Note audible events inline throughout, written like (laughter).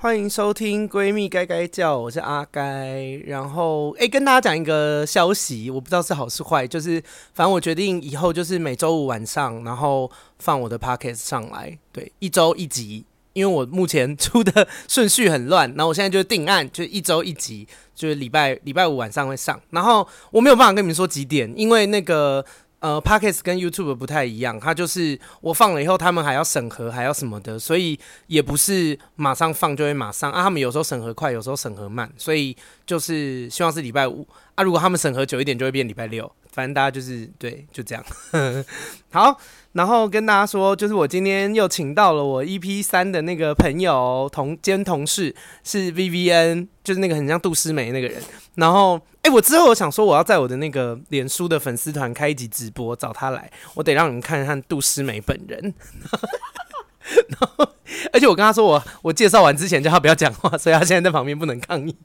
欢迎收听《闺蜜该该叫》，我是阿该。然后，哎，跟大家讲一个消息，我不知道是好是坏，就是反正我决定以后就是每周五晚上，然后放我的 podcast 上来，对，一周一集。因为我目前出的顺序很乱，然后我现在就定案，就一周一集，就是礼拜礼拜五晚上会上。然后我没有办法跟你们说几点，因为那个。呃，Podcast 跟 YouTube 不太一样，它就是我放了以后，他们还要审核，还要什么的，所以也不是马上放就会马上啊。他们有时候审核快，有时候审核慢，所以就是希望是礼拜五啊。如果他们审核久一点，就会变礼拜六。反正大家就是对，就这样。(laughs) 好，然后跟大家说，就是我今天又请到了我 EP 三的那个朋友同兼同事，是 VVN，就是那个很像杜诗梅那个人。然后，哎、我之后我想说，我要在我的那个脸书的粉丝团开一集直播，找他来，我得让你们看看杜诗梅本人。(laughs) 然后，而且我跟他说，我我介绍完之前叫他不要讲话，所以他现在在旁边不能抗议。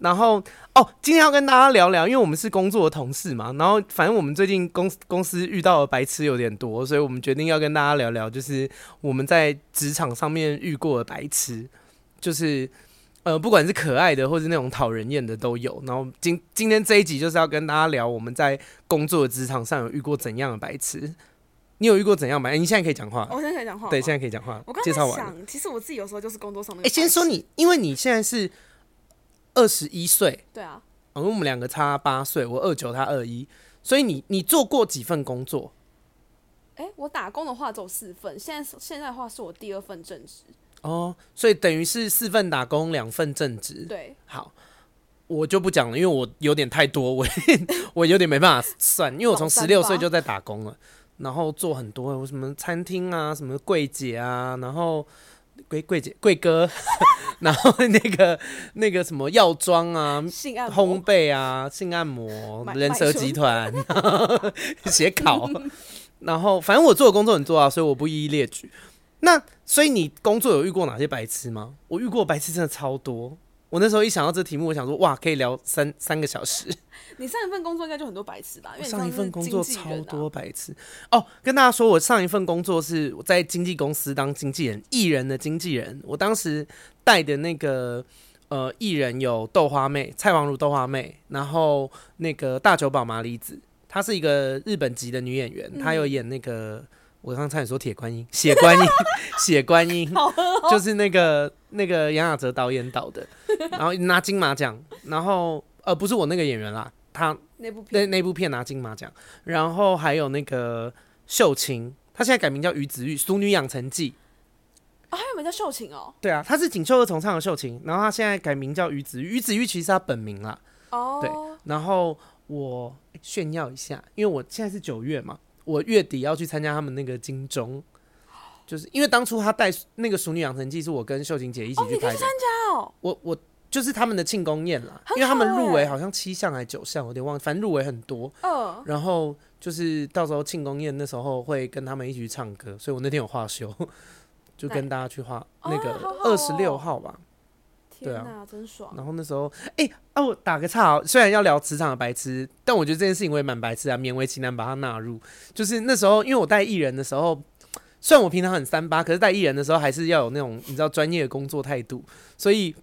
然后哦，今天要跟大家聊聊，因为我们是工作的同事嘛。然后反正我们最近公公司遇到的白痴有点多，所以我们决定要跟大家聊聊，就是我们在职场上面遇过的白痴，就是呃，不管是可爱的或是那种讨人厌的都有。然后今今天这一集就是要跟大家聊我们在工作的职场上有遇过怎样的白痴。你有遇过怎样白？你现在可以讲话。我现在可以讲话。对，现在可以讲话。我刚才想，其实我自己有时候就是工作上的。哎，先说你，因为你现在是。二十一岁，对啊，因为我们两个差八岁，我二九，他二一，所以你你做过几份工作？哎、欸，我打工的话只有四份，现在现在的话是我第二份正职。哦，所以等于是四份打工，两份正职。对，好，我就不讲了，因为我有点太多，我 (laughs) 我有点没办法算，因为我从十六岁就在打工了，然后做很多，有什么餐厅啊，什么柜姐啊，然后。柜柜姐、贵哥，(laughs) 然后那个那个什么药妆啊、烘焙啊、性按摩、人蛇集团、(laughs) 写考，(laughs) 然后反正我做的工作很多啊，所以我不一一列举。那所以你工作有遇过哪些白痴吗？我遇过白痴真的超多。我那时候一想到这题目，我想说哇，可以聊三三个小时。(laughs) 你上一份工作应该就很多白痴吧？因为上一份工作超多白痴哦。跟大家说，我上一份工作是我在经纪公司当经纪人，艺人的经纪人。我当时带的那个呃艺人有豆花妹、蔡王如豆花妹，然后那个大久保麻里子，她是一个日本籍的女演员，她有演那个。我刚才说铁观音，(laughs) 血观音，血观音，(laughs) 就是那个那个杨雅喆导演导的，然后拿金马奖，然后呃不是我那个演员啦，他那部那那部片拿金马奖，然后还有那个秀琴，他现在改名叫于子玉，《俗女养成记》啊，还有名叫秀琴哦，对啊，他是锦绣二重唱的秀琴，然后他现在改名叫于子玉，于子玉其实是他本名啦，哦，对，然后我炫耀一下，因为我现在是九月嘛。我月底要去参加他们那个金钟，就是因为当初他带那个《熟女养成记》是我跟秀琴姐一起去拍的。参加哦，我我就是他们的庆功宴啦，因为他们入围好像七项还是九项，我有点忘了，反正入围很多。嗯，然后就是到时候庆功宴那时候会跟他们一起去唱歌，所以我那天有话休，(laughs) 就跟大家去画那个二十六号吧。对啊，真爽。然后那时候，哎、欸，啊，我打个岔，虽然要聊职场的白痴，但我觉得这件事情我也蛮白痴啊，勉为其难把它纳入。就是那时候，因为我带艺人的时候，虽然我平常很三八，可是带艺人的时候还是要有那种你知道专业的工作态度。所以，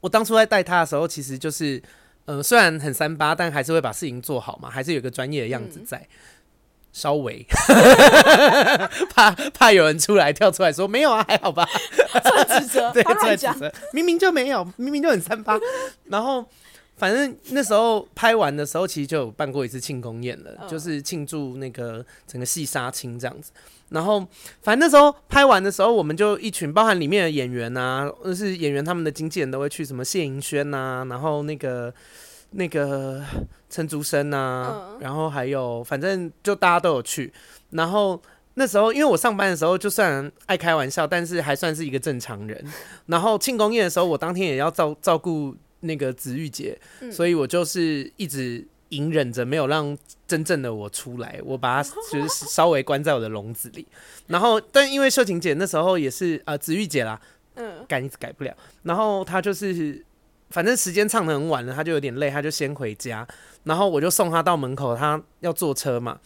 我当初在带他的时候，其实就是，呃，虽然很三八，但还是会把事情做好嘛，还是有个专业的样子在。嗯稍微怕怕有人出来跳出来说没有啊，还好吧？在指责，(laughs) 对，在指责，明明就没有，明明就很三八。然后反正那时候拍完的时候，其实就有办过一次庆功宴了，嗯、就是庆祝那个整个戏杀青这样子。然后反正那时候拍完的时候，我们就一群，包含里面的演员啊，就是演员他们的经纪人都会去什么谢盈萱呐，然后那个。(laughs) 那个陈竹生啊，嗯、然后还有，反正就大家都有去。然后那时候，因为我上班的时候，就算爱开玩笑，但是还算是一个正常人。然后庆功宴的时候，我当天也要照照顾那个子玉姐，嗯、所以我就是一直隐忍着，没有让真正的我出来。我把她 (laughs) 就是稍微关在我的笼子里。然后，但因为秀琴姐那时候也是呃子玉姐啦，嗯，改一直改不了。然后她就是。反正时间唱的很晚了，她就有点累，她就先回家。然后我就送她到门口，她要坐车嘛。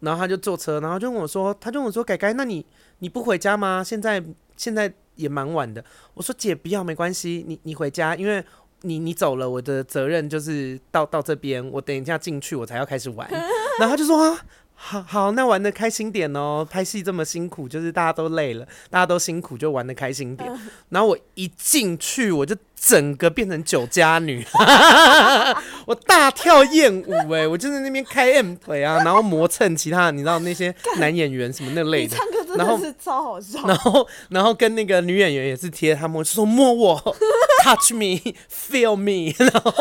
然后她就坐车，然后就跟我说，她就跟我说：“改改，那你你不回家吗？现在现在也蛮晚的。我说姐不要，没关系，你你回家，因为你你走了，我的责任就是到到这边，我等一下进去我才要开始玩。然后他就说啊。好好，那玩的开心点哦。拍戏这么辛苦，就是大家都累了，大家都辛苦，就玩的开心点。然后我一进去，我就整个变成酒家女，(laughs) 我大跳艳舞哎，我就在那边开 M 腿啊，然后磨蹭其他，你知道那些男演员什么那类的，然后是超好笑。然后然后跟那个女演员也是贴他摸，就说摸我，(laughs) touch me，feel me，(laughs) 然后。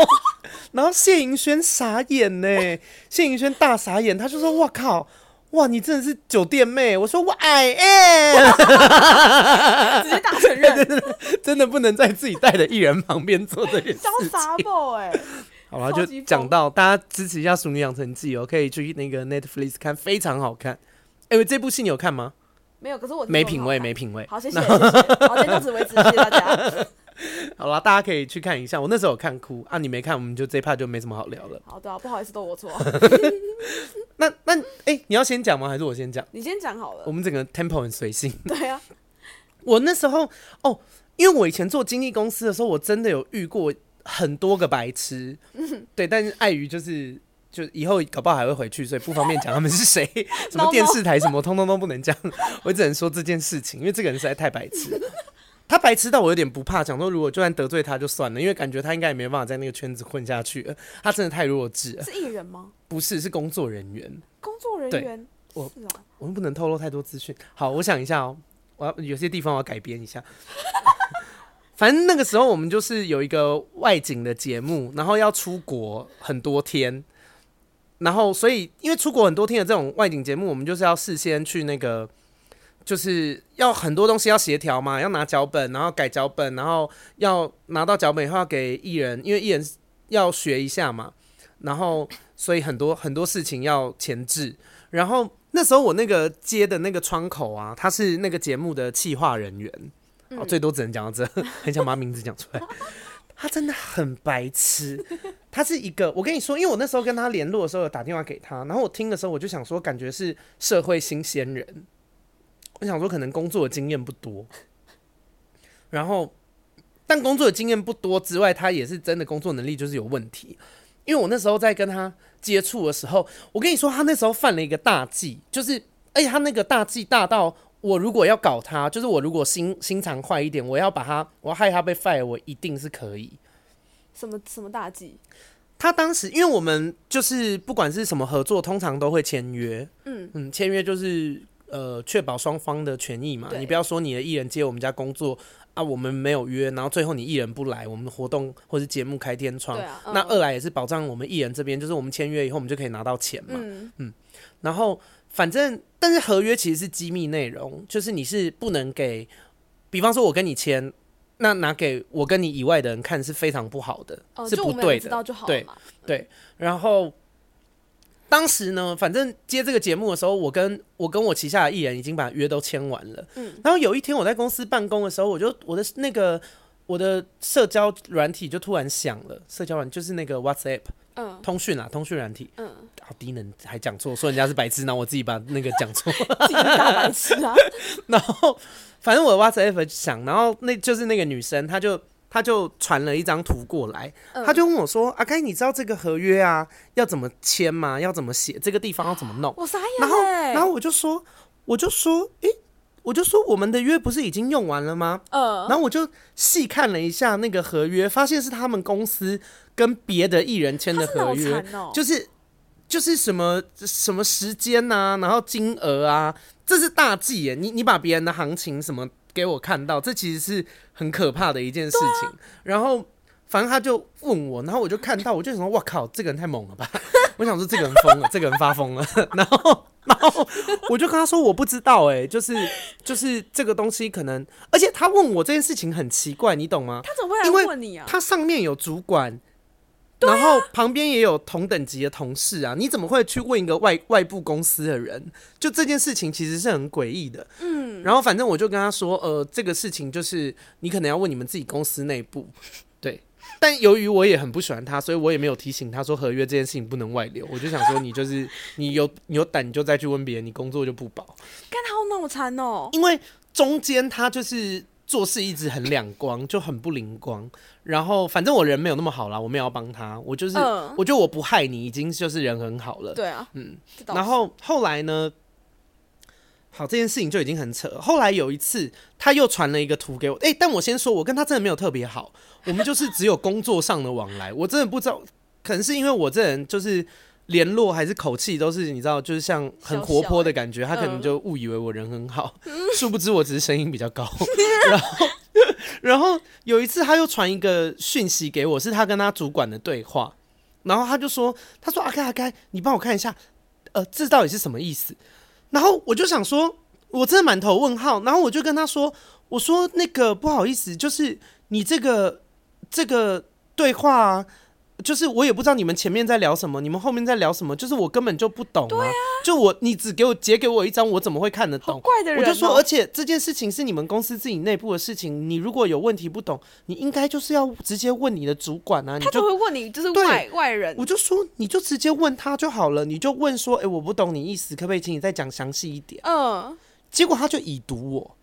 然后谢盈萱傻眼呢，谢盈萱大傻眼，他就说：“我靠，哇你真的是酒店妹。”我说：“我 I am。(laughs) (laughs) ”直接大承认，真的不能在自己带的艺人旁边做这件事情。(laughs) 好了，就讲到大家支持一下《淑女养成记》哦，可以去那个 Netflix 看，非常好看。哎、欸，这部戏你有看吗？没有，可是我没品味，没品味。好，谢谢，谢谢。好，今天到此为止，谢谢大家。(laughs) 好了，大家可以去看一下。我那时候有看哭啊，你没看，我们就这一趴就没什么好聊了。好的、啊，不好意思，都我错。(laughs) 那那哎、欸，你要先讲吗？还是我先讲？你先讲好了。我们整个 tempo 很随性。(laughs) 对啊，我那时候哦，因为我以前做经纪公司的时候，我真的有遇过很多个白痴。嗯对，但是碍于就是就以后搞不好还会回去，所以不方便讲他们是谁，什么电视台什么，通通都不能讲。我只能说这件事情，因为这个人实在太白痴。他白痴到我有点不怕，讲说如果就算得罪他就算了，因为感觉他应该也没办法在那个圈子混下去了。他真的太弱智了。是艺人吗？不是，是工作人员。工作人员，我、喔、我们不能透露太多资讯。好，我想一下哦、喔，我要有些地方我要改编一下。(laughs) 反正那个时候我们就是有一个外景的节目，然后要出国很多天，然后所以因为出国很多天的这种外景节目，我们就是要事先去那个。就是要很多东西要协调嘛，要拿脚本，然后改脚本，然后要拿到脚本以后要给艺人，因为艺人要学一下嘛，然后所以很多很多事情要前置。然后那时候我那个接的那个窗口啊，他是那个节目的企划人员，哦，最多只能讲到这，(laughs) 很想把名字讲出来。他真的很白痴，他是一个，我跟你说，因为我那时候跟他联络的时候有打电话给他，然后我听的时候我就想说，感觉是社会新鲜人。我想说，可能工作的经验不多，然后，但工作的经验不多之外，他也是真的工作能力就是有问题。因为我那时候在跟他接触的时候，我跟你说，他那时候犯了一个大忌，就是，而且他那个大忌大到，我如果要搞他，就是我如果心心肠坏一点，我要把他，我要害他被 fire，我一定是可以。什么什么大忌？他当时，因为我们就是不管是什么合作，通常都会签约，嗯嗯，签约就是。呃，确保双方的权益嘛，你不要说你的艺人接我们家工作啊，我们没有约，然后最后你艺人不来，我们的活动或是节目开天窗，啊嗯、那二来也是保障我们艺人这边，就是我们签约以后，我们就可以拿到钱嘛，嗯，嗯，然后反正，但是合约其实是机密内容，就是你是不能给，比方说我跟你签，那拿给我跟你以外的人看是非常不好的，哦、是不对的，对对，然后。当时呢，反正接这个节目的时候，我跟我跟我旗下的艺人已经把约都签完了。嗯，然后有一天我在公司办公的时候，我就我的那个我的社交软体就突然响了，社交软就是那个 WhatsApp，嗯，通讯啊，通讯软体，嗯，好低能还讲错，说人家是白痴，然后我自己把那个讲错，(laughs) 自己大白痴啊。(laughs) 然后反正我的 WhatsApp 响，然后那就是那个女生，她就。他就传了一张图过来，他就问我说：“阿开，你知道这个合约啊要怎么签吗？要怎么写？这个地方要怎么弄？”我傻眼。然后，然后我就说：“我就说，诶，我就说我们的约不是已经用完了吗？”嗯。然后我就细看了一下那个合约，发现是他们公司跟别的艺人签的合约，就是就是什么什么时间呐，然后金额啊，这是大忌耶！你你把别人的行情什么？给我看到，这其实是很可怕的一件事情。啊、然后，反正他就问我，然后我就看到，我就想说，哇靠，这个人太猛了吧！(laughs) 我想说，这个人疯了，(laughs) 这个人发疯了。(laughs) 然后，然后我就跟他说，我不知道、欸，哎，就是就是这个东西可能，而且他问我这件事情很奇怪，你懂吗？他怎么会来问你啊？他上面有主管。然后旁边也有同等级的同事啊，你怎么会去问一个外外部公司的人？就这件事情其实是很诡异的。嗯，然后反正我就跟他说，呃，这个事情就是你可能要问你们自己公司内部。对，但由于我也很不喜欢他，所以我也没有提醒他说合约这件事情不能外流。我就想说，你就是你有你有胆你就再去问别人，你工作就不保。干他好脑残哦，因为中间他就是。做事一直很两光，就很不灵光。然后反正我人没有那么好啦，我没有要帮他，我就是、嗯、我觉得我不害你，已经就是人很好了。对啊，嗯。然后后来呢？好，这件事情就已经很扯。后来有一次，他又传了一个图给我，哎、欸，但我先说，我跟他真的没有特别好，我们就是只有工作上的往来。我真的不知道，可能是因为我这人就是联络还是口气都是你知道，就是像很活泼的感觉，他可能就误以为我人很好，嗯、殊不知我只是声音比较高。(laughs) 然后，然后有一次他又传一个讯息给我，是他跟他主管的对话，然后他就说，他说阿该阿该，你帮我看一下，呃，这到底是什么意思？然后我就想说，我真的满头问号。然后我就跟他说：“我说那个不好意思，就是你这个这个对话啊。”就是我也不知道你们前面在聊什么，你们后面在聊什么，就是我根本就不懂啊。啊就我你只给我截给我一张，我怎么会看得懂？怪的人哦。我就说，而且这件事情是你们公司自己内部的事情，你如果有问题不懂，你应该就是要直接问你的主管啊。他就会问你，就是外外人。我就说，你就直接问他就好了，你就问说，哎，我不懂你意思，可不可以请你再讲详细一点？嗯。结果他就已读我。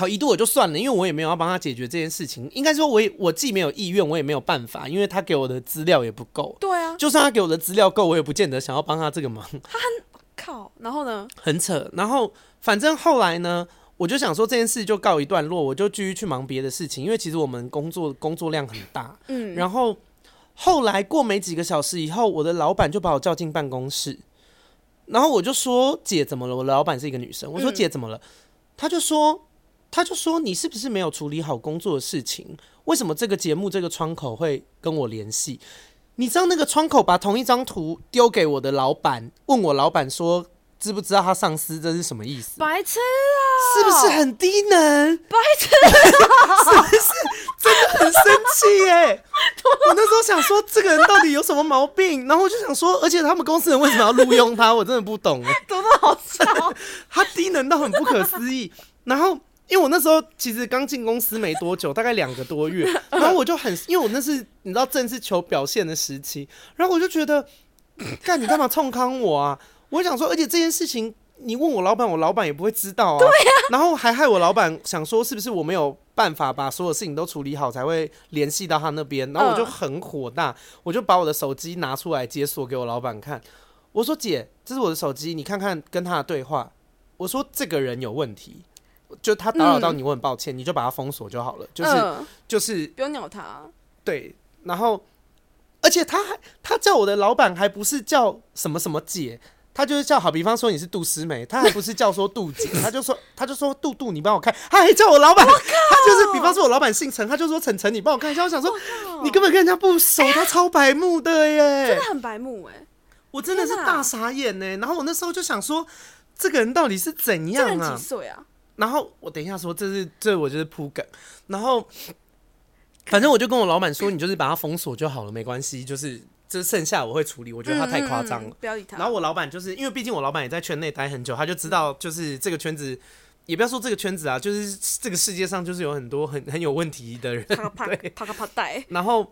好，一度我就算了，因为我也没有要帮他解决这件事情。应该说，我也我既没有意愿，我也没有办法，因为他给我的资料也不够。对啊，就算他给我的资料够，我也不见得想要帮他这个忙。他很靠，然后呢？很扯。然后反正后来呢，我就想说这件事就告一段落，我就继续去忙别的事情，因为其实我们工作工作量很大。嗯。然后后来过没几个小时以后，我的老板就把我叫进办公室，然后我就说：“姐，怎么了？”我的老板是一个女生，我说：“姐，怎么了？”他就说。他就说：“你是不是没有处理好工作的事情？为什么这个节目这个窗口会跟我联系？你知道那个窗口把同一张图丢给我的老板，问我老板说知不知道他上司这是什么意思？白痴啊！是不是很低能？白痴啊！(laughs) 是不是真的很生气耶？我那时候想说这个人到底有什么毛病？然后我就想说，而且他们公司人为什么要录用他？我真的不懂。怎么那么好笑？(laughs) 他低能到很不可思议。然后。”因为我那时候其实刚进公司没多久，大概两个多月，然后我就很，因为我那是你知道正是求表现的时期，然后我就觉得，干你干嘛冲康我啊？我想说，而且这件事情你问我老板，我老板也不会知道啊。然后还害我老板想说，是不是我没有办法把所有事情都处理好，才会联系到他那边？然后我就很火大，我就把我的手机拿出来解锁给我老板看，我说姐，这是我的手机，你看看跟他的对话。我说这个人有问题。就他打扰到你，我很抱歉，嗯、你就把他封锁就好了。就是、呃、就是不用鸟他。对，然后而且他还他叫我的老板还不是叫什么什么姐，他就是叫好，比方说你是杜思梅，他还不是叫说杜姐，(laughs) 他就说他就说杜杜，你帮我看，他还叫我老板，靠他就是比方说我老板姓陈，他就说陈陈，你帮我看一下。我想说，你根本跟人家不熟，(laughs) 他超白目的耶，真的很白目哎，我真的是大傻眼呢。然后我那时候就想说，这个人到底是怎样啊？这人几岁啊？然后我等一下说，这是这我就是铺梗。然后反正我就跟我老板说，你就是把它封锁就好了，没关系。就是这剩下我会处理，我觉得他太夸张了。嗯嗯，不要理他。然后我老板就是因为毕竟我老板也在圈内待很久，他就知道就是这个圈子，也不要说这个圈子啊，就是这个世界上就是有很多很很有问题的人。啪啪啪啪啪带。然后，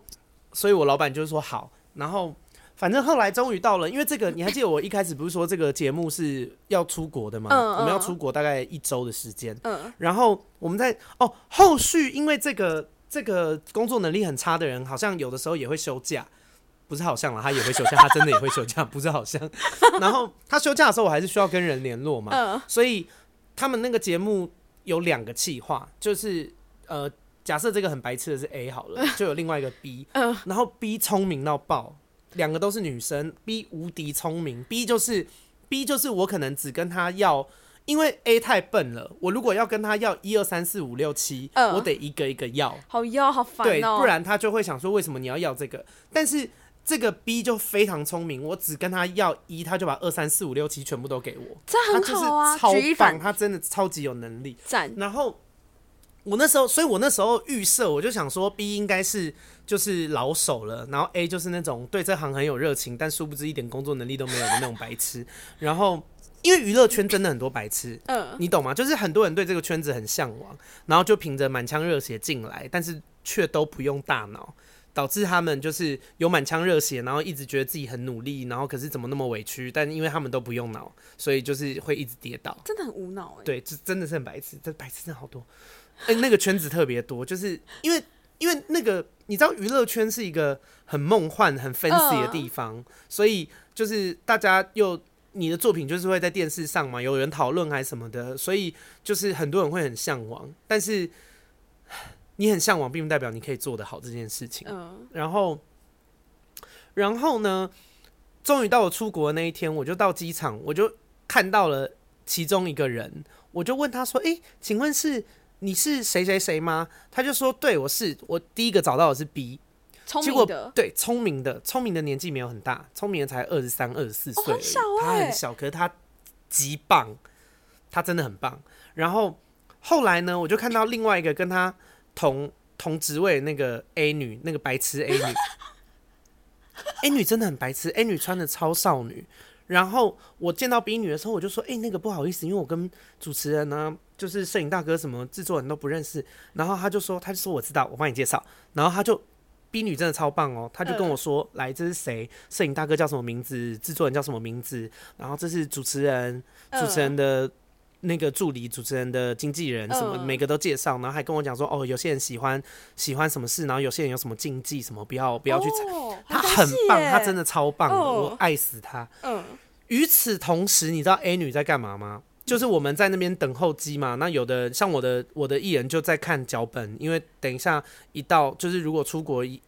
所以我老板就是说好，然后。反正后来终于到了，因为这个你还记得我一开始不是说这个节目是要出国的吗？嗯、我们要出国大概一周的时间。嗯，然后我们在哦后续，因为这个这个工作能力很差的人，好像有的时候也会休假，不是好像啦，他也会休假，他真的也会休假，不是好像。(laughs) 然后他休假的时候，我还是需要跟人联络嘛。嗯，所以他们那个节目有两个企划，就是呃，假设这个很白痴的是 A 好了，就有另外一个 B，嗯，然后 B 聪明到爆。两个都是女生，B 无敌聪明，B 就是 B 就是我可能只跟他要，因为 A 太笨了，我如果要跟他要一二三四五六七，我得一个一个要，好要好烦哦，对，不然他就会想说为什么你要要这个？但是这个 B 就非常聪明，我只跟他要一，他就把二三四五六七全部都给我，这很好啊，他就是超棒，他真的超级有能力，赞。然后我那时候，所以我那时候预设，我就想说 B 应该是。就是老手了，然后 A 就是那种对这行很有热情，但殊不知一点工作能力都没有的那种白痴。(laughs) 然后，因为娱乐圈真的很多白痴，嗯，你懂吗？就是很多人对这个圈子很向往，然后就凭着满腔热血进来，但是却都不用大脑，导致他们就是有满腔热血，然后一直觉得自己很努力，然后可是怎么那么委屈？但因为他们都不用脑，所以就是会一直跌倒，真的很无脑哎。对，这真的是很白痴，这白痴真的好多。哎、欸，那个圈子特别多，就是因为因为那个你知道娱乐圈是一个很梦幻、很 fancy 的地方，呃、所以就是大家又你的作品就是会在电视上嘛，有人讨论还是什么的，所以就是很多人会很向往。但是你很向往，并不代表你可以做得好这件事情。呃、然后，然后呢，终于到我出国的那一天，我就到机场，我就看到了其中一个人。我就问他说：“哎、欸，请问是你是谁谁谁吗？”他就说：“对，我是。我第一个找到的是 B，聪明的，对，聪明的，聪明的年纪没有很大，聪明的才二十三、二十四岁，他很小，可是他极棒，他真的很棒。然后后来呢，我就看到另外一个跟他同同职位的那个 A 女，那个白痴 A 女，(laughs) A 女真的很白痴，A 女穿的超少女。”然后我见到 B 女的时候，我就说：“哎、欸，那个不好意思，因为我跟主持人呢、啊，就是摄影大哥什么制作人都不认识。”然后他就说：“他就说我知道，我帮你介绍。”然后他就 B 女真的超棒哦，他就跟我说：“呃、来，这是谁？摄影大哥叫什么名字？制作人叫什么名字？然后这是主持人，主持人的那个助理，主持人的经纪人，什么、呃、每个都介绍。然后还跟我讲说：哦，有些人喜欢喜欢什么事，然后有些人有什么禁忌，什么不要不要去踩。哦”他很棒，他真的超棒的，哦、我爱死他。嗯。与此同时，你知道 A 女在干嘛吗？就是我们在那边等候机嘛。那有的像我的我的艺人就在看脚本，因为等一下一到，就是如果出国一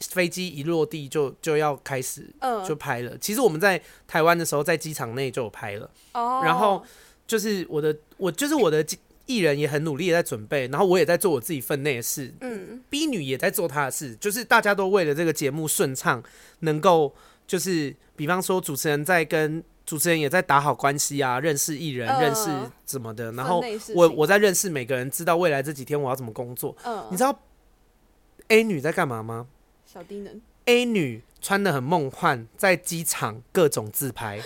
飞机一落地就就要开始就拍了。其实我们在台湾的时候，在机场内就有拍了。然后就是我的我就是我的艺人也很努力的在准备，然后我也在做我自己分内的事。嗯，B 女也在做她的事，就是大家都为了这个节目顺畅，能够。就是，比方说，主持人在跟主持人也在打好关系啊，认识艺人，呃、认识怎么的。然后我我在认识每个人，知道未来这几天我要怎么工作。呃、你知道 A 女在干嘛吗？小低能。A 女穿的很梦幻，在机场各种自拍。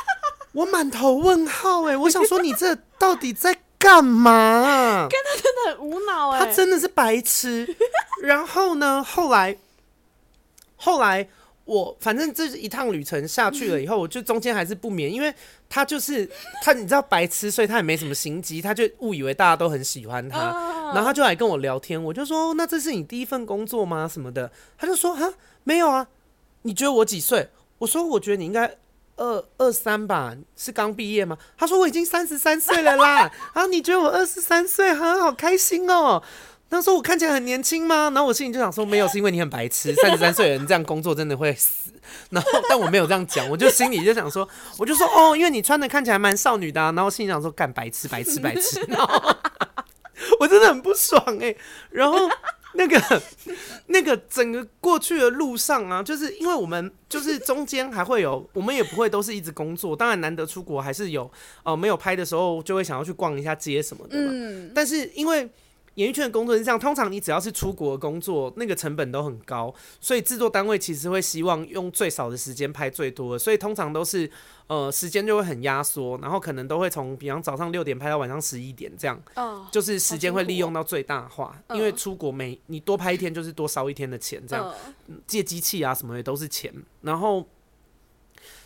(laughs) 我满头问号哎、欸！我想说，你这到底在干嘛、啊？跟他真的很无脑哎、欸！他真的是白痴。然后呢，后来，后来。我反正这一趟旅程下去了以后，我就中间还是不免，因为他就是他，你知道白痴，所以他也没什么心机，他就误以为大家都很喜欢他，然后他就来跟我聊天，我就说，那这是你第一份工作吗？什么的，他就说啊，没有啊，你觉得我几岁？我说我觉得你应该二二三吧，是刚毕业吗？他说我已经三十三岁了啦，啊，你觉得我二十三岁，很好开心哦。他说我看起来很年轻吗？然后我心里就想说，没有，是因为你很白痴。三十 (laughs) 三岁的人这样工作真的会死。然后，但我没有这样讲，我就心里就想说，我就说哦，因为你穿的看起来蛮少女的啊。然后心里想说，干白痴，白痴，白痴。然后我真的很不爽哎、欸。然后那个那个整个过去的路上啊，就是因为我们就是中间还会有，我们也不会都是一直工作。当然难得出国还是有哦、呃，没有拍的时候就会想要去逛一下街什么的嘛。嗯。但是因为演艺圈的工作是这样，通常你只要是出国的工作，那个成本都很高，所以制作单位其实会希望用最少的时间拍最多的，所以通常都是呃时间就会很压缩，然后可能都会从比方早上六点拍到晚上十一点这样，哦，就是时间会利用到最大化，因为出国每你多拍一天就是多烧一天的钱，这样借机器啊什么的都是钱，然后。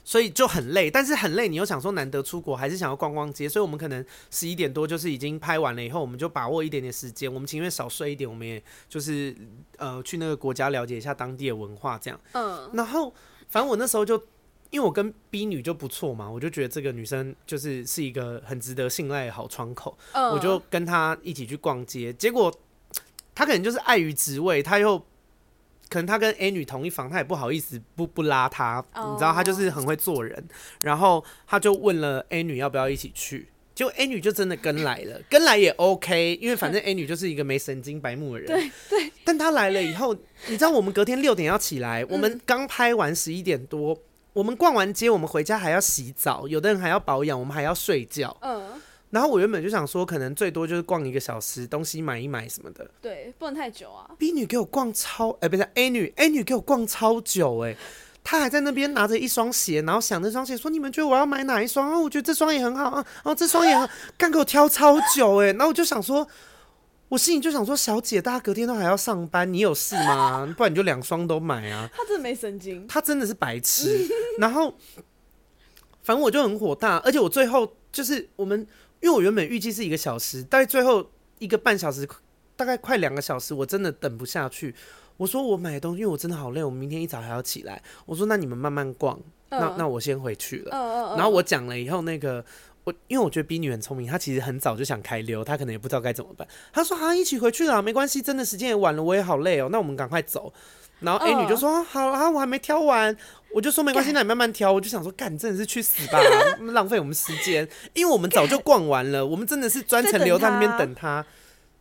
所以就很累，但是很累，你又想说难得出国，还是想要逛逛街，所以我们可能十一点多就是已经拍完了以后，我们就把握一点点时间，我们情愿少睡一点，我们也就是呃去那个国家了解一下当地的文化这样。嗯，然后反正我那时候就因为我跟 B 女就不错嘛，我就觉得这个女生就是是一个很值得信赖的好窗口，我就跟她一起去逛街，结果她可能就是碍于职位，她又。可能他跟 A 女同一房，他也不好意思不不拉他，oh. 你知道他就是很会做人，然后他就问了 A 女要不要一起去，结果 A 女就真的跟来了，(laughs) 跟来也 OK，因为反正 A 女就是一个没神经白目的人，对对。但他来了以后，你知道我们隔天六点要起来，我们刚拍完十一点多，我们逛完街，我们回家还要洗澡，有的人还要保养，我们还要睡觉，嗯。然后我原本就想说，可能最多就是逛一个小时，东西买一买什么的。对，不能太久啊。B 女给我逛超，哎、欸，不是 A 女，A 女给我逛超久、欸，哎，她还在那边拿着一双鞋，然后想那双鞋，说你们觉得我要买哪一双啊？我觉得这双也很好啊，哦，这双也很好，干给我挑超久、欸，哎，然后我就想说，我心里就想说，小姐，大家隔天都还要上班，你有事吗？不然你就两双都买啊。(laughs) 他真的没神经，他真的是白痴。(laughs) 然后，反正我就很火大，而且我最后就是我们。因为我原本预计是一个小时，但是最后一个半小时，大概快两个小时，我真的等不下去。我说我买东西，因为我真的好累，我明天一早还要起来。我说那你们慢慢逛，嗯、那那我先回去了。嗯嗯、然后我讲了以后，那个我因为我觉得 B 女很聪明，她其实很早就想开溜，她可能也不知道该怎么办。她说好、啊，一起回去了，没关系，真的时间也晚了，我也好累哦，那我们赶快走。然后 A 女就说、嗯、好啊，我还没挑完，我就说没关系，那你慢慢挑。我就想说，干，真的是去死吧，(laughs) 浪费我们时间，因为我们早就逛完了，我们真的是专程留在那边等他。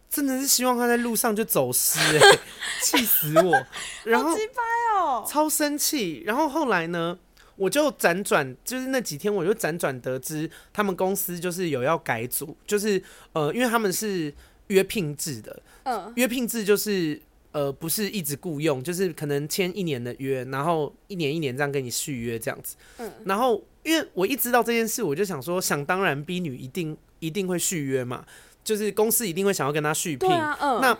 真的是希望他在路上就走失，哎，(laughs) 气死我！然后超生气。然后后来呢，我就辗转，就是那几天我就辗转得知，他们公司就是有要改组，就是呃，因为他们是约聘制的，嗯，约聘制就是呃，不是一直雇佣，就是可能签一年的约，然后一年一年这样跟你续约这样子，嗯，然后因为我一知道这件事，我就想说，想当然，B 女一定一定会续约嘛。就是公司一定会想要跟她续聘，啊嗯、那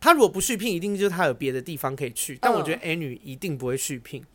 她如果不续聘，一定就是她有别的地方可以去。但我觉得 A 女一定不会续聘，嗯、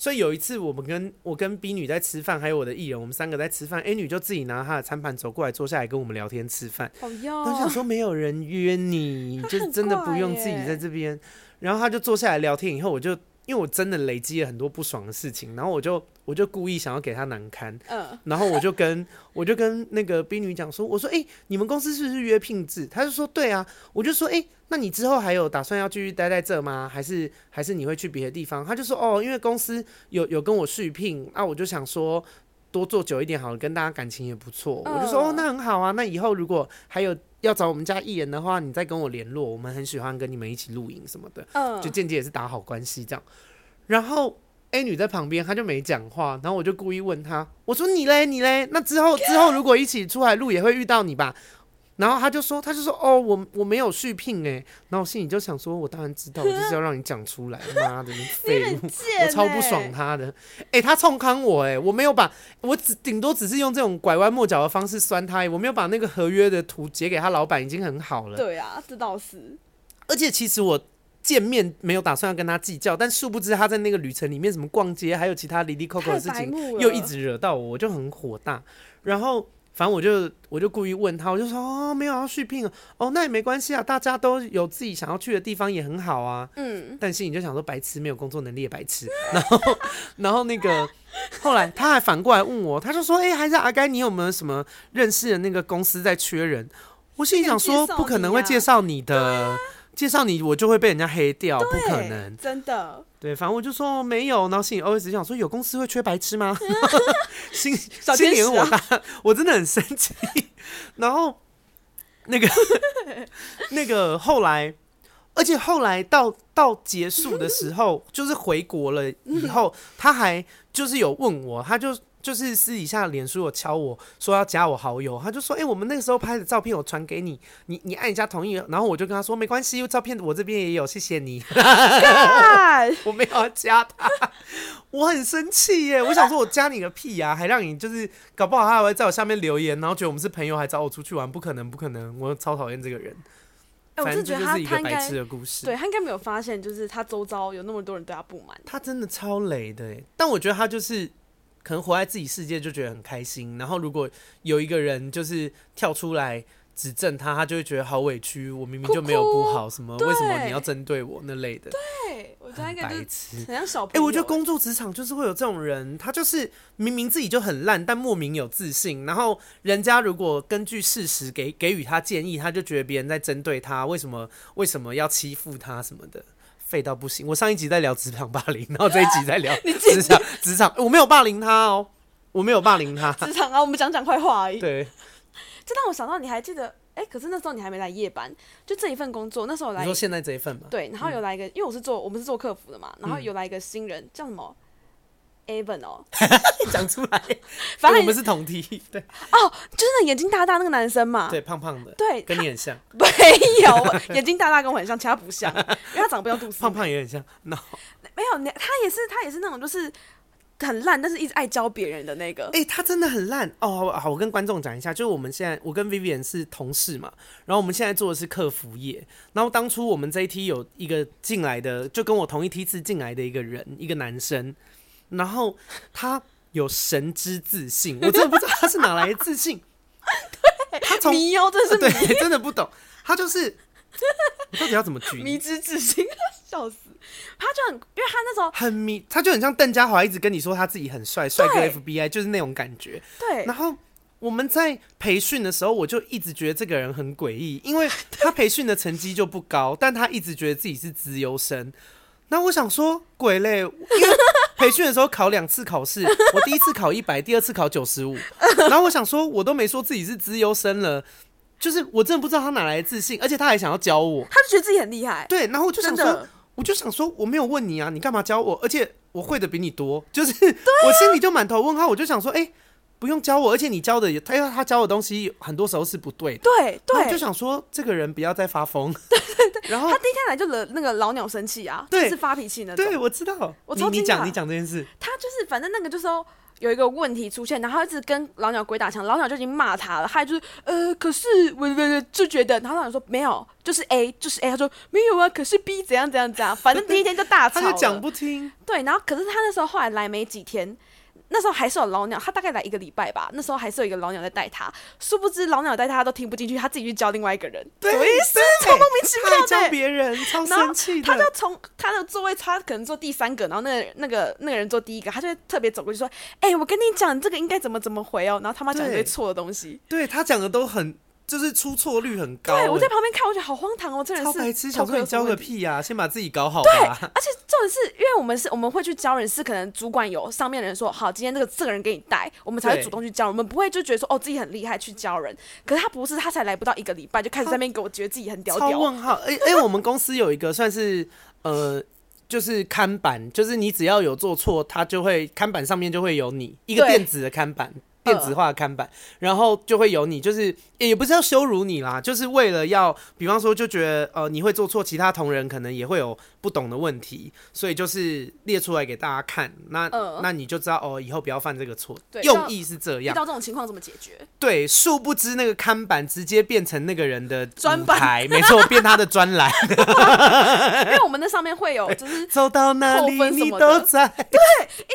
所以有一次我们跟我跟 B 女在吃饭，还有我的艺人，我们三个在吃饭，A 女就自己拿她的餐盘走过来，坐下来跟我们聊天吃饭。我想说没有人约你，就 (laughs) 真的不用自己在这边。然后她就坐下来聊天，以后我就。因为我真的累积了很多不爽的事情，然后我就我就故意想要给他难堪，嗯，然后我就跟我就跟那个冰女讲说，我说，哎、欸，你们公司是不是约聘制？他就说，对啊，我就说，哎、欸，那你之后还有打算要继续待在这吗？还是还是你会去别的地方？他就说，哦，因为公司有有跟我续聘，那、啊、我就想说多做久一点好了，跟大家感情也不错，嗯、我就说，哦，那很好啊，那以后如果还有。要找我们家艺人的话，你再跟我联络，我们很喜欢跟你们一起录影什么的，嗯，就间接也是打好关系这样。然后 A 女在旁边，她就没讲话，然后我就故意问她，我说你嘞，你嘞，那之后之后如果一起出来录，也会遇到你吧？然后她就说，她就说，哦，我我没有续聘哎，然后我心里就想说，我当然知道，我就是要让你讲出来，妈的，你 (laughs) 废物，我超不爽他的，哎，他冲康我哎，我没有把，我只顶多只是用这种拐弯抹角的方式酸他，我没有把那个合约的图截给他老板，已经很好了。对啊，这倒是。而且其实我见面没有打算要跟他计较，但殊不知他在那个旅程里面，什么逛街，还有其他离离扣扣的事情，又一直惹到我，我就很火大，然后。反正我就我就故意问他，我就说哦，没有要续聘哦，那也没关系啊，大家都有自己想要去的地方也很好啊。嗯，但是你就想说白痴没有工作能力也白痴，(laughs) 然后然后那个后来他还反过来问我，他就说哎、欸，还是阿该你有没有什么认识的那个公司在缺人？我心里想说不可能会介绍你的。介绍你，我就会被人家黑掉，不可能，真的。对，反正我就说没有，然后心里 OS 想说，有公司会缺白痴吗？(laughs) 心心里很火大，我真的很生气。然后那个 (laughs) 那个后来，而且后来到到结束的时候，就是回国了以后，他还就是有问我，他就。就是私底下脸书有敲我说要加我好友，他就说：“哎、欸，我们那个时候拍的照片我传给你，你你按一下同意。”然后我就跟他说：“没关系，照片我这边也有，谢谢你。” (laughs) 我没有要加他，我很生气耶！我想说，我加你个屁呀、啊，还让你就是搞不好他还会在我下面留言，然后觉得我们是朋友，还找我出去玩，不可能，不可能！我超讨厌这个人。(laughs) 哎、欸，我是觉得他是一个白痴的故事，对他应该没有发现，就是他周遭有那么多人对他不满。他真的超雷的，但我觉得他就是。可能活在自己世界就觉得很开心，然后如果有一个人就是跳出来指正他，他就会觉得好委屈。我明明就没有不好，什么为什么你要针对我那类的？对，我觉得很像小朋友。哎、欸，我觉得工作职场就是会有这种人，他就是明明自己就很烂，但莫名有自信。然后人家如果根据事实给给予他建议，他就觉得别人在针对他，为什么为什么要欺负他什么的。废到不行！我上一集在聊职场霸凌，然后这一集在聊 (laughs) 职场职场，我没有霸凌他哦，我没有霸凌他。职场啊，我们讲讲坏话而已。对，(laughs) 这让我想到，你还记得？哎、欸，可是那时候你还没来夜班，就这一份工作，那时候来。你说现在这一份嘛？对，然后有来一个，嗯、因为我是做我们是做客服的嘛，然后有来一个新人，叫什么？Evan 哦，(laughs) 讲出来，反正我们是同梯，对。哦，就是那眼睛大大那个男生嘛，对，胖胖的，对，跟你很像，没有，眼睛大大跟我很像，其他不像，因为他长得不像杜思，胖胖也很像，no，没有，他也是，他也是那种就是很烂，但是一直爱教别人的那个，哎、欸，他真的很烂。哦，好，我跟观众讲一下，就是我们现在我跟 Vivian 是同事嘛，然后我们现在做的是客服业，然后当初我们这一梯有一个进来的，就跟我同一梯次进来的一个人，一个男生。然后他有神之自信，我真的不知道他是哪来的自信。(laughs) 对，他从迷哦，这是迷，对，真的不懂。他就是，我到底要怎么举？迷之自信，(laughs) 笑死！他就很，因为他那时候很迷，他就很像邓家华，一直跟你说他自己很帅，帅哥 FBI 就是那种感觉。对，然后我们在培训的时候，我就一直觉得这个人很诡异，因为 (laughs) 他培训的成绩就不高，但他一直觉得自己是资优生。那我想说，鬼嘞！因为培训的时候考两次考试，(laughs) 我第一次考一百，第二次考九十五。然后我想说，我都没说自己是资优生了，就是我真的不知道他哪来的自信，而且他还想要教我，他就觉得自己很厉害。对，然后我就想说，我就想说，我没有问你啊，你干嘛教我？而且我会的比你多，就是我心里就满头问号。我就想说，哎、欸。不用教我，而且你教的也，他因为他教的东西很多时候是不对的。对对，我就想说，这个人不要再发疯。对对对，(laughs) 然后他第一天来就惹那个老鸟生气啊，对，就是发脾气那种。对，我知道。我超你讲，你讲这件事。他就是，反正那个就是说有一个问题出现，然后他一直跟老鸟鬼打墙，老鸟就已经骂他了，他就是呃，可是我我就觉得，然后老鸟说没有，就是 A，就是 A，他说没有啊，可是 B 怎样怎样怎样，反正第一天就大吵了。(laughs) 他就讲不听。对，然后可是他那时候后来来没几天。那时候还是有老鸟，他大概来一个礼拜吧。那时候还是有一个老鸟在带他，殊不知老鸟带他，他都听不进去，他自己去教另外一个人。对，对，超莫名其妙的。教别人，超生气的。他就从他的座位，他可能坐第三个，然后那个那个那个人坐第一个，他就会特别走过去说：“哎、欸，我跟你讲，这个应该怎么怎么回哦。”然后他妈讲一堆错的东西。对，对他讲的都很。就是出错率很高。对，我在旁边看，我觉得好荒唐哦，这人是超白痴，想说你教个屁呀，先把自己搞好。对，而且重点是因为我们是我们会去教人，是可能主管有上面的人说好，今天这个这个人给你带，我们才会主动去教。我们不会就觉得说哦自己很厉害去教人，可是他不是，他才来不到一个礼拜就开始在那边给我觉得自己很屌屌。超问号，哎哎，我们公司有一个算是呃，就是看板，就是你只要有做错，他就会看板上面就会有你一个电子的看板。电子化的看板，然后就会有你，就是也不是要羞辱你啦，就是为了要，比方说就觉得呃你会做错，其他同仁可能也会有不懂的问题，所以就是列出来给大家看，那、呃、那你就知道哦，以后不要犯这个错。对，用意是这样。遇到这种情况怎么解决？对，殊不知那个看板直接变成那个人的专牌，没错，变他的专栏。(laughs) 因为我们那上面会有，就是走到哪里你都在。对，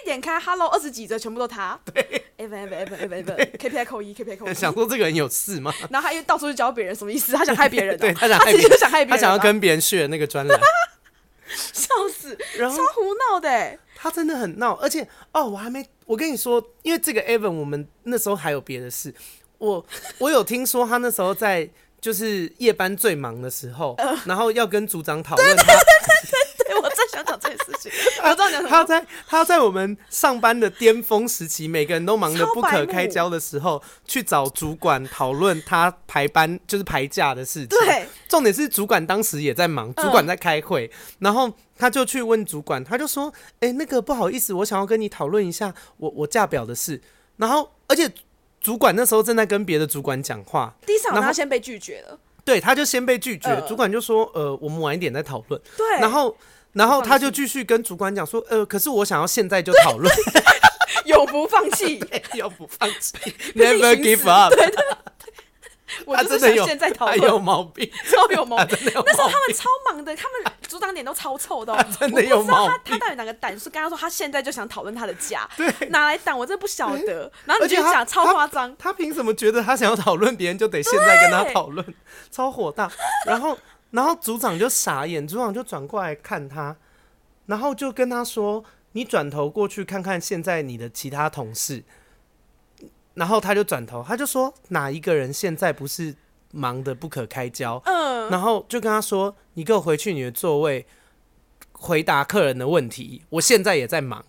一点开，Hello，二十几则全部都他。对，even even Evan。KPI 扣一，KPI 扣一。(laughs) 想说这个人有事吗？然后他又到处去教别人，什么意思？他想害别人、喔？对他想害别人，他想要跟别人学那个专栏，(laughs) 笑死！然后超胡闹的，他真的很闹。而且哦，我还没，我跟你说，因为这个 Evan，我们那时候还有别的事。我我有听说他那时候在就是夜班最忙的时候，呃、然后要跟组长讨论讲这件事情，(laughs) 他他在他在我们上班的巅峰时期，每个人都忙得不可开交的时候，去找主管讨论他排班就是排假的事情。对，重点是主管当时也在忙，主管在开会，然后他就去问主管，他就说：“哎，那个不好意思，我想要跟你讨论一下我我假表的事。”然后，而且主管那时候正在跟别的主管讲话，第一场他先被拒绝了。对，他就先被拒绝，主管就说：“呃，我们晚一点再讨论。”对，然后。然后他就继续跟主管讲说：“呃，可是我想要现在就讨论，(laughs) 永不放弃，(laughs) 永不放弃，(laughs) Never give up。”对对，我真的有现在讨论，有毛病，超有毛病。那时候他们超忙的，他们组长脸都超臭的，真的有毛病。他到底哪个胆是跟他说他现在就想讨论他的家？对，哪来胆？我真的不晓得。然后你就讲超夸张，他凭什么觉得他想要讨论别人就得现在跟他讨论？超火大。然后。然后组长就傻眼，组长就转过来看他，然后就跟他说：“你转头过去看看现在你的其他同事。”然后他就转头，他就说：“哪一个人现在不是忙得不可开交？”嗯，然后就跟他说：“你给我回去你的座位，回答客人的问题。我现在也在忙。”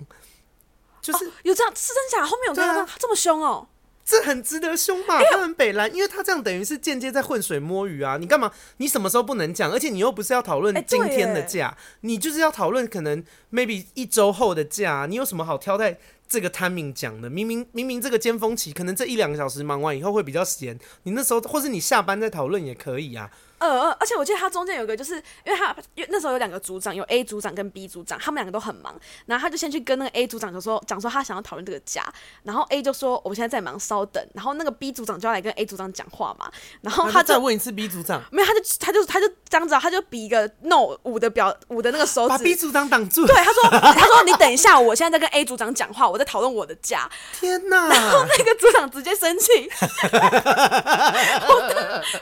就是、哦、有这样是真假？后面有这样、啊、这么凶哦。这很值得凶嘛？他很北蓝，因为他这样等于是间接在浑水摸鱼啊！你干嘛？你什么时候不能讲？而且你又不是要讨论今天的假，你就是要讨论可能 maybe 一周后的假。你有什么好挑在这个 timing 讲的？明明明明这个尖峰期，可能这一两个小时忙完以后会比较闲，你那时候或是你下班再讨论也可以啊。呃，而且我记得他中间有一个，就是因为他因为那时候有两个组长，有 A 组长跟 B 组长，他们两个都很忙，然后他就先去跟那个 A 组长就说讲说他想要讨论这个家，然后 A 就说我们现在在忙，稍等，然后那个 B 组长就要来跟 A 组长讲话嘛，然后他就再问一次 B 组长，没有，他就他就他就这样子，他就比一个 no 五的表五的那个手指，把 B 组长挡住，对，他说他说你等一下，我现在在跟 A 组长讲话，我在讨论我的家，天哪，然后那个组长直接生气，(laughs) 我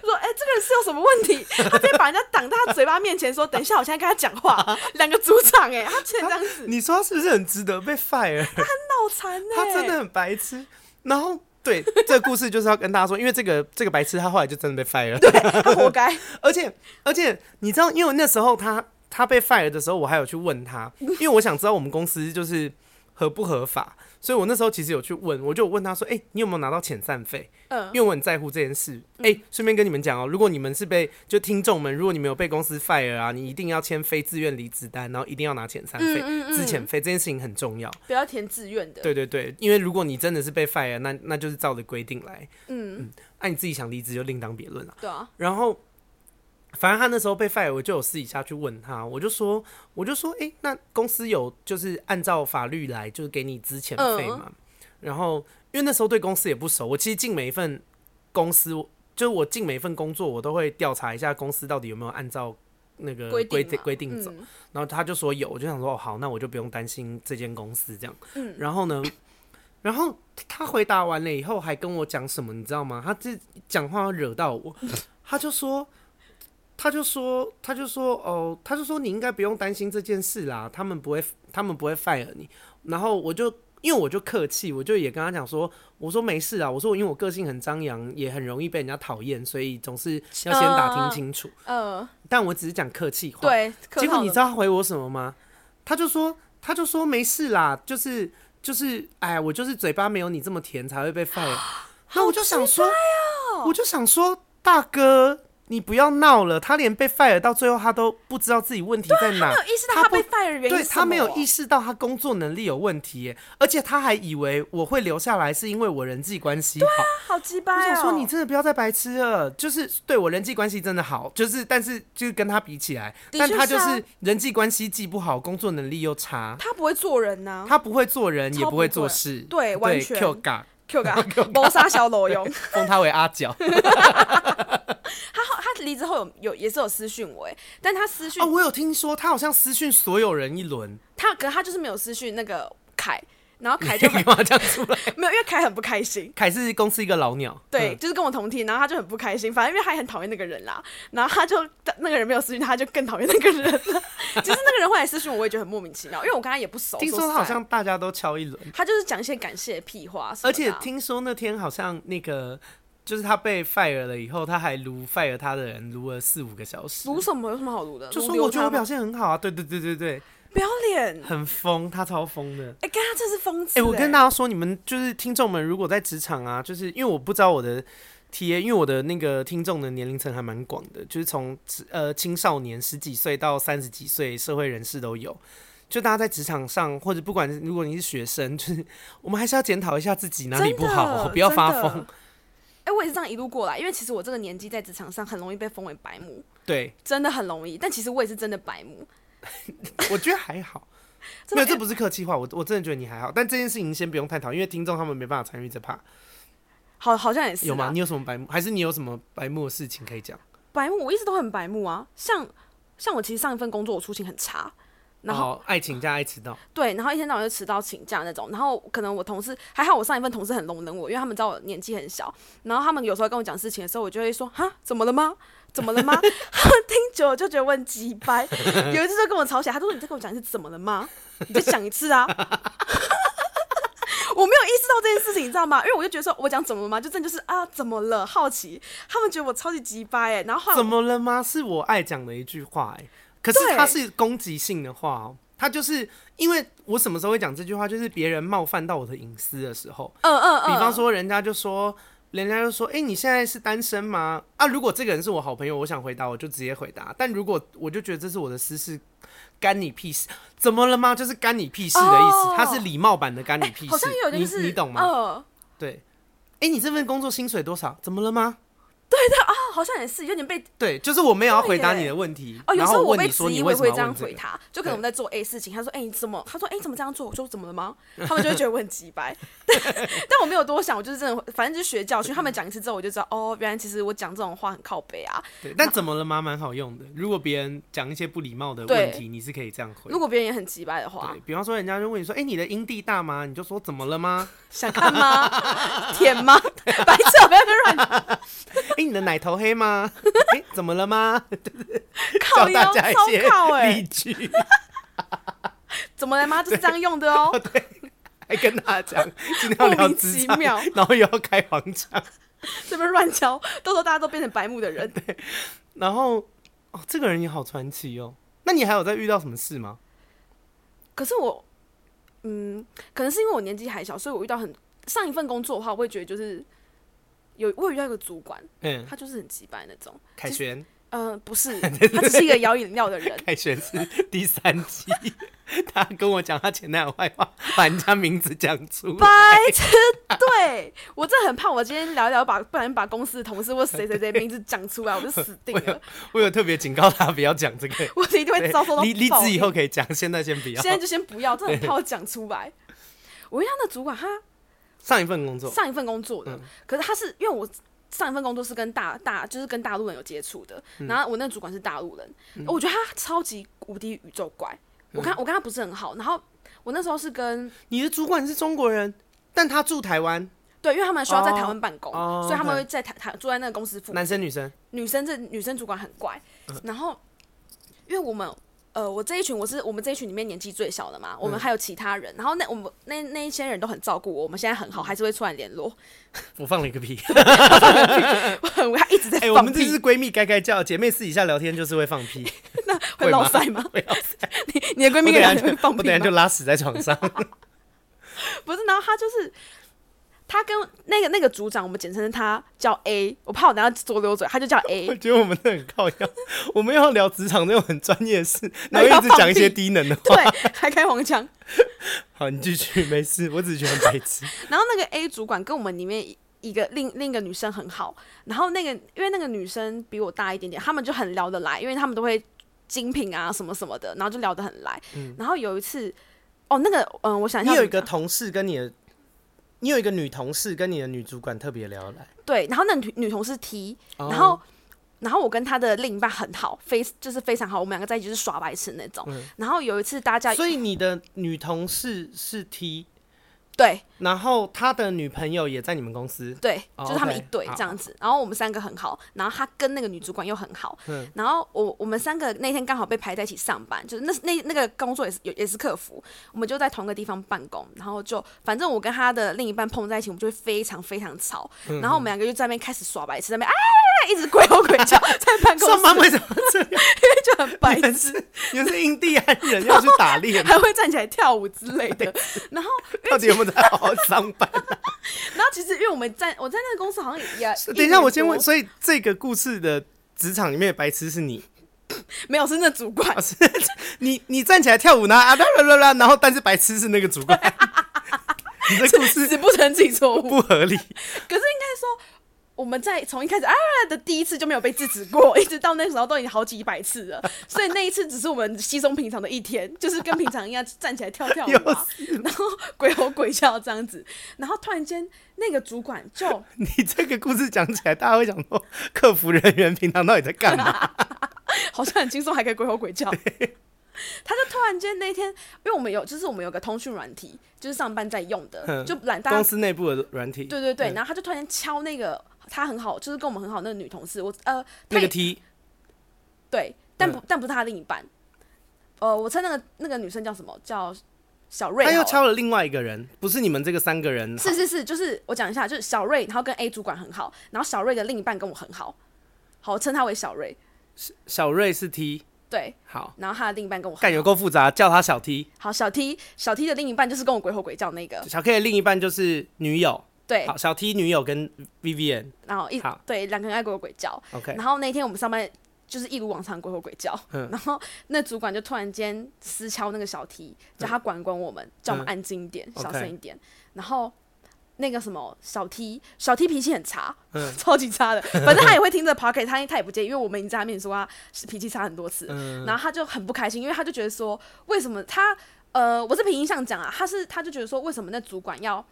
说哎、欸、这个人是有什么问题，他直接把人家挡在他嘴巴面前说：“等一下，我现在跟他讲话。”两个组长哎，他竟然这样子，你说他是不是很值得被 fire？他很脑残哎，他真的很白痴。然后对这个故事就是要跟大家说，因为这个这个白痴他后来就真的被 fire 了，(laughs) 对，他活该。而且而且你知道，因为那时候他他被 fire 的时候，我还有去问他，因为我想知道我们公司就是合不合法。所以我那时候其实有去问，我就问他说：“哎、欸，你有没有拿到遣散费？”嗯，因为我很在乎这件事。哎、欸，顺便跟你们讲哦、喔，如果你们是被就听众们，如果你们有被公司 fire 啊，你一定要签非自愿离职单，然后一定要拿遣散费、资遣费，这件事情很重要。不要填自愿的。对对对，因为如果你真的是被 fire，那那就是照着规定来。嗯嗯，那、啊、你自己想离职就另当别论了。对啊。然后。反正他那时候被 fire，我就有私底下去问他，我就说，我就说，哎、欸，那公司有就是按照法律来，就是给你资遣费嘛。嗯、然后因为那时候对公司也不熟，我其实进每一份公司，就是我进每一份工作，我都会调查一下公司到底有没有按照那个规定规定走。嗯、然后他就说有，我就想说，哦，好，那我就不用担心这间公司这样。嗯、然后呢，然后他回答完了以后，还跟我讲什么，你知道吗？他这讲话惹到我，他就说。他就说，他就说，哦，他就说你应该不用担心这件事啦，他们不会，他们不会 fire 你。然后我就，因为我就客气，我就也跟他讲说，我说没事啊，我说因为我个性很张扬，也很容易被人家讨厌，所以总是要先打听清楚。嗯、呃，但我只是讲客气话。对，结果你知道他回我什么吗？他就说，他就说没事啦，就是就是，哎，我就是嘴巴没有你这么甜，才会被 fire。那我就想说，我就想说，大哥。你不要闹了，他连被 fire 到最后，他都不知道自己问题在哪。他没有意识到他被 fire 原因，对，他没有意识到他工作能力有问题耶，而且他还以为我会留下来是因为我人际关系好。对啊，好鸡巴哦！我想说，你真的不要再白痴了。就是对我人际关系真的好，就是但是就是跟他比起来，啊、但他就是人际关系既不好，工作能力又差。他不会做人呐、啊，他不会做人，也不会做事。对，完全。Q 嘎 Q 哥，谋杀小裸用，(laughs) 封他为阿角。(laughs) 他后他离职后有有也是有私讯我哎，但他私讯哦，我有听说他好像私讯所有人一轮，他可他就是没有私讯那个凯，然后凯就很 (laughs) 这样出来，没有，因为凯很不开心，凯是公司一个老鸟，对，就是跟我同梯，然后他就很不开心，反正因为他也很讨厌那个人啦，然后他就那个人没有私讯，他就更讨厌那个人了。(laughs) 其实那个人后来私讯我，我也觉得很莫名其妙，因为我跟他也不熟。听说他好像大家都敲一轮，他就是讲一些感谢屁话，而且听说那天好像那个。就是他被 fire 了以后，他还撸 fire 他的人撸了四五个小时。撸什么？有什么好撸的？就说我觉得我表现很好啊！对对对对对，不要脸，很疯，他超疯的。哎、欸，跟他真是疯子。哎、欸，我跟大家说，你们就是听众们，如果在职场啊，就是因为我不知道我的 TA，因为我的那个听众的年龄层还蛮广的，就是从呃青少年十几岁到三十几岁，社会人士都有。就大家在职场上，或者不管如果你是学生，(laughs) 就是我们还是要检讨一下自己哪里不好，不要发疯。哎、欸，我也是这样一路过来，因为其实我这个年纪在职场上很容易被封为白目，对，真的很容易。但其实我也是真的白目，(laughs) 我觉得还好，(laughs) 没有，这不是客气话，我我真的觉得你还好。但这件事情先不用探讨，因为听众他们没办法参与这趴。好，好像也是。有吗？你有什么白目？还是你有什么白目的事情可以讲？白目，我一直都很白目啊。像像我其实上一份工作，我出勤很差。然后、哦、爱请假爱迟到，对，然后一天到晚就迟到请假那种。然后可能我同事还好，我上一份同事很容忍我，因为他们知道我年纪很小。然后他们有时候跟我讲事情的时候，我就会说：“哈，怎么了吗？怎么了吗？” (laughs) 他们听久了就觉得我很鸡掰。(laughs) 有一次就跟我吵起来，他说：“你再跟我讲一次怎么了吗？你再讲一次啊！” (laughs) 我没有意识到这件事情，你知道吗？因为我就觉得说，我讲怎么了吗？就真的就是啊，怎么了？好奇，他们觉得我超级鸡掰哎。然后怎么了吗？是我爱讲的一句话哎。可是它是攻击性的话哦，他就是因为我什么时候会讲这句话，就是别人冒犯到我的隐私的时候，嗯嗯嗯，比方说人家就说，人家就说，哎，你现在是单身吗？啊，如果这个人是我好朋友，我想回答我就直接回答，但如果我就觉得这是我的私事，干你屁事？怎么了吗？就是干你屁事的意思，它是礼貌版的干你屁事，好像有点是，你你懂吗？对，哎，你这份工作薪水多少？怎么了吗？对的啊，好像也是有点被对，就是我没有要回答你的问题哦。有时候我被质疑，我会这样回他，就可能我们在做 A 事情，他说：“哎，你怎么？”他说：“哎，怎么这样做？”我说：“怎么了吗？”他们就会觉得我很机掰，(laughs) 但我没有多想，我就是真的，反正就是学教训。他们讲一次之后，我就知道哦，原来其实我讲这种话很靠北啊。对，但怎么了吗？蛮好用的。如果别人讲一些不礼貌的问题，你是可以这样回。如果别人也很直白的话，对，比方说人家就问你说：“哎，你的阴蒂大吗？”你就说：“怎么了吗？想看吗？(laughs) 舔吗？(laughs) 白痴，不要乱。”哎，你的奶头黑吗？(laughs) 哎，怎么了吗？靠教大家一些例句。(laughs) 怎么了吗？就是这样用的哦。对，还跟大家讲，(laughs) 今天要聊职场，然后又要开黄腔，这边乱教，到时候大家都变成白目的人。对，然后哦，这个人也好传奇哦。那你还有在遇到什么事吗？可是我，嗯，可能是因为我年纪还小，所以我遇到很上一份工作的话，我会觉得就是有我有遇到一个主管，嗯，他就是很奇葩那种。凯旋。嗯、呃，不是，(laughs) 他只是一个摇饮料的人。凯旋是第三集，(laughs) 他跟我讲他前男友坏话，把人家名字讲出来。白痴，(laughs) 对我真的很怕，我今天聊一聊把不然把公司的同事或谁谁谁名字讲出来，我就死定了。我有，特别警告他不要讲这个，我一定会遭受到。离离职以后可以讲，现在先不要。现在就先不要，真的很怕我讲出来。我一样的主管，他上一份工作，上一份工作的，嗯、可是他是因为我。上一份工作是跟大大，就是跟大陆人有接触的，嗯、然后我那个主管是大陆人，嗯、我觉得他超级无敌宇宙怪。嗯、我看我跟他不是很好，然后我那时候是跟你的主管是中国人，但他住台湾，对，因为他们需要在台湾办公，哦、所以他们会在台台住在那个公司附近。男生女生？女生这女生主管很怪，嗯、然后因为我们。呃，我这一群我是我们这一群里面年纪最小的嘛，嗯、我们还有其他人，然后那我们那那一些人都很照顾我，我们现在很好，还是会出来联络。(laughs) 我放了一个屁，(laughs) 我很我还一直在放屁。哎、欸，我们这是闺蜜该该叫，姐妹私底下聊天就是会放屁，(laughs) 那会落塞吗？会落塞。你你的闺蜜跟人会放屁？我等下就拉屎在床上。不是，然后他就是。他跟那个那个组长，我们简称他叫 A，我怕我等下多溜嘴，他就叫 A。我觉得我们都很靠腰，(laughs) 我们要聊职场那种很专业的事，(laughs) 然后一直讲一些低能的话，对，还开黄腔。(laughs) 好，你继续，没事，我只是觉得白痴。然后那个 A 主管跟我们里面一个另另一个女生很好，然后那个因为那个女生比我大一点点，他们就很聊得来，因为他们都会精品啊什么什么的，然后就聊得很来。嗯、然后有一次，哦，那个嗯，我想一下，你有一个同事跟你的。你有一个女同事跟你的女主管特别聊得来，对，然后那女女同事 T，然后然后我跟她的另一半很好，非就是非常好，我们两个在一起就是耍白痴那种。嗯、然后有一次大家，所以你的女同事是 T。对，然后他的女朋友也在你们公司，对，就是他们一对这样子。然后我们三个很好，然后他跟那个女主管又很好。嗯然后我我们三个那天刚好被排在一起上班，就是那那那个工作也是也是客服，我们就在同一个地方办公。然后就反正我跟他的另一半碰在一起，我们就会非常非常吵。然后我们两个就在那边开始耍白痴，在那边啊一直鬼吼鬼叫，在办公室。上班为什么这样？因为就很白痴，你们是印第安人要去打猎，还会站起来跳舞之类的。(laughs) 然后到底有没有？在好好上班，(laughs) 然后其实因为我们在我在那个公司好像也……等一下，我先问，所以这个故事的职场里面的白痴是你？没有，是那主管。是 (laughs) 你你站起来跳舞呢啊啦啦啦啦，然后但是白痴是那个主管。你的故事死不承认自己错误，不合理。可是应该说。我们在从一开始啊的第一次就没有被制止过，一直到那时候都已经好几百次了，所以那一次只是我们稀松平常的一天，就是跟平常一样站起来跳跳舞啊，(laughs) 然后鬼吼鬼叫这样子，然后突然间那个主管就你这个故事讲起来，大家会想说客服人员平常到底在干嘛？(laughs) 好像很轻松，还可以鬼吼鬼叫。他就突然间那天，因为我们有就是我们有个通讯软体，就是上班在用的，嗯、就懒大公司内部的软体。对对对，嗯、然后他就突然间敲那个。她很好，就是跟我们很好那个女同事，我呃，那个 T，对，但不、嗯、但不是她另一半，呃，我猜那个那个女生叫什么？叫小瑞。她又敲了另外一个人，不是你们这个三个人。是是是，就是我讲一下，就是小瑞，然后跟 A 主管很好，然后小瑞的另一半跟我很好，好，我称他为小瑞。小瑞是 T，对，好，然后他的另一半跟我干有够复杂，叫他小 T。好，小 T，小 T 的另一半就是跟我鬼吼鬼叫那个。小 K 的另一半就是女友。对，好，小 T 女友跟 Vivian，然后一好。对两个人爱鬼吼鬼叫，OK，然后那天我们上班就是一如往常鬼吼鬼叫，嗯、然后那主管就突然间私敲那个小 T，叫他管管我们，嗯、叫我们安静一点，嗯、小声一点。然后那个什么小 T，小 T 脾气很差，嗯、(laughs) 超级差的，反正他也会听着 Podcast，他他也不介意，因为我们已经在他面前说他是脾气差很多次，嗯、然后他就很不开心，因为他就觉得说为什么他呃，我是凭印象讲啊，他是他就觉得说为什么那主管要。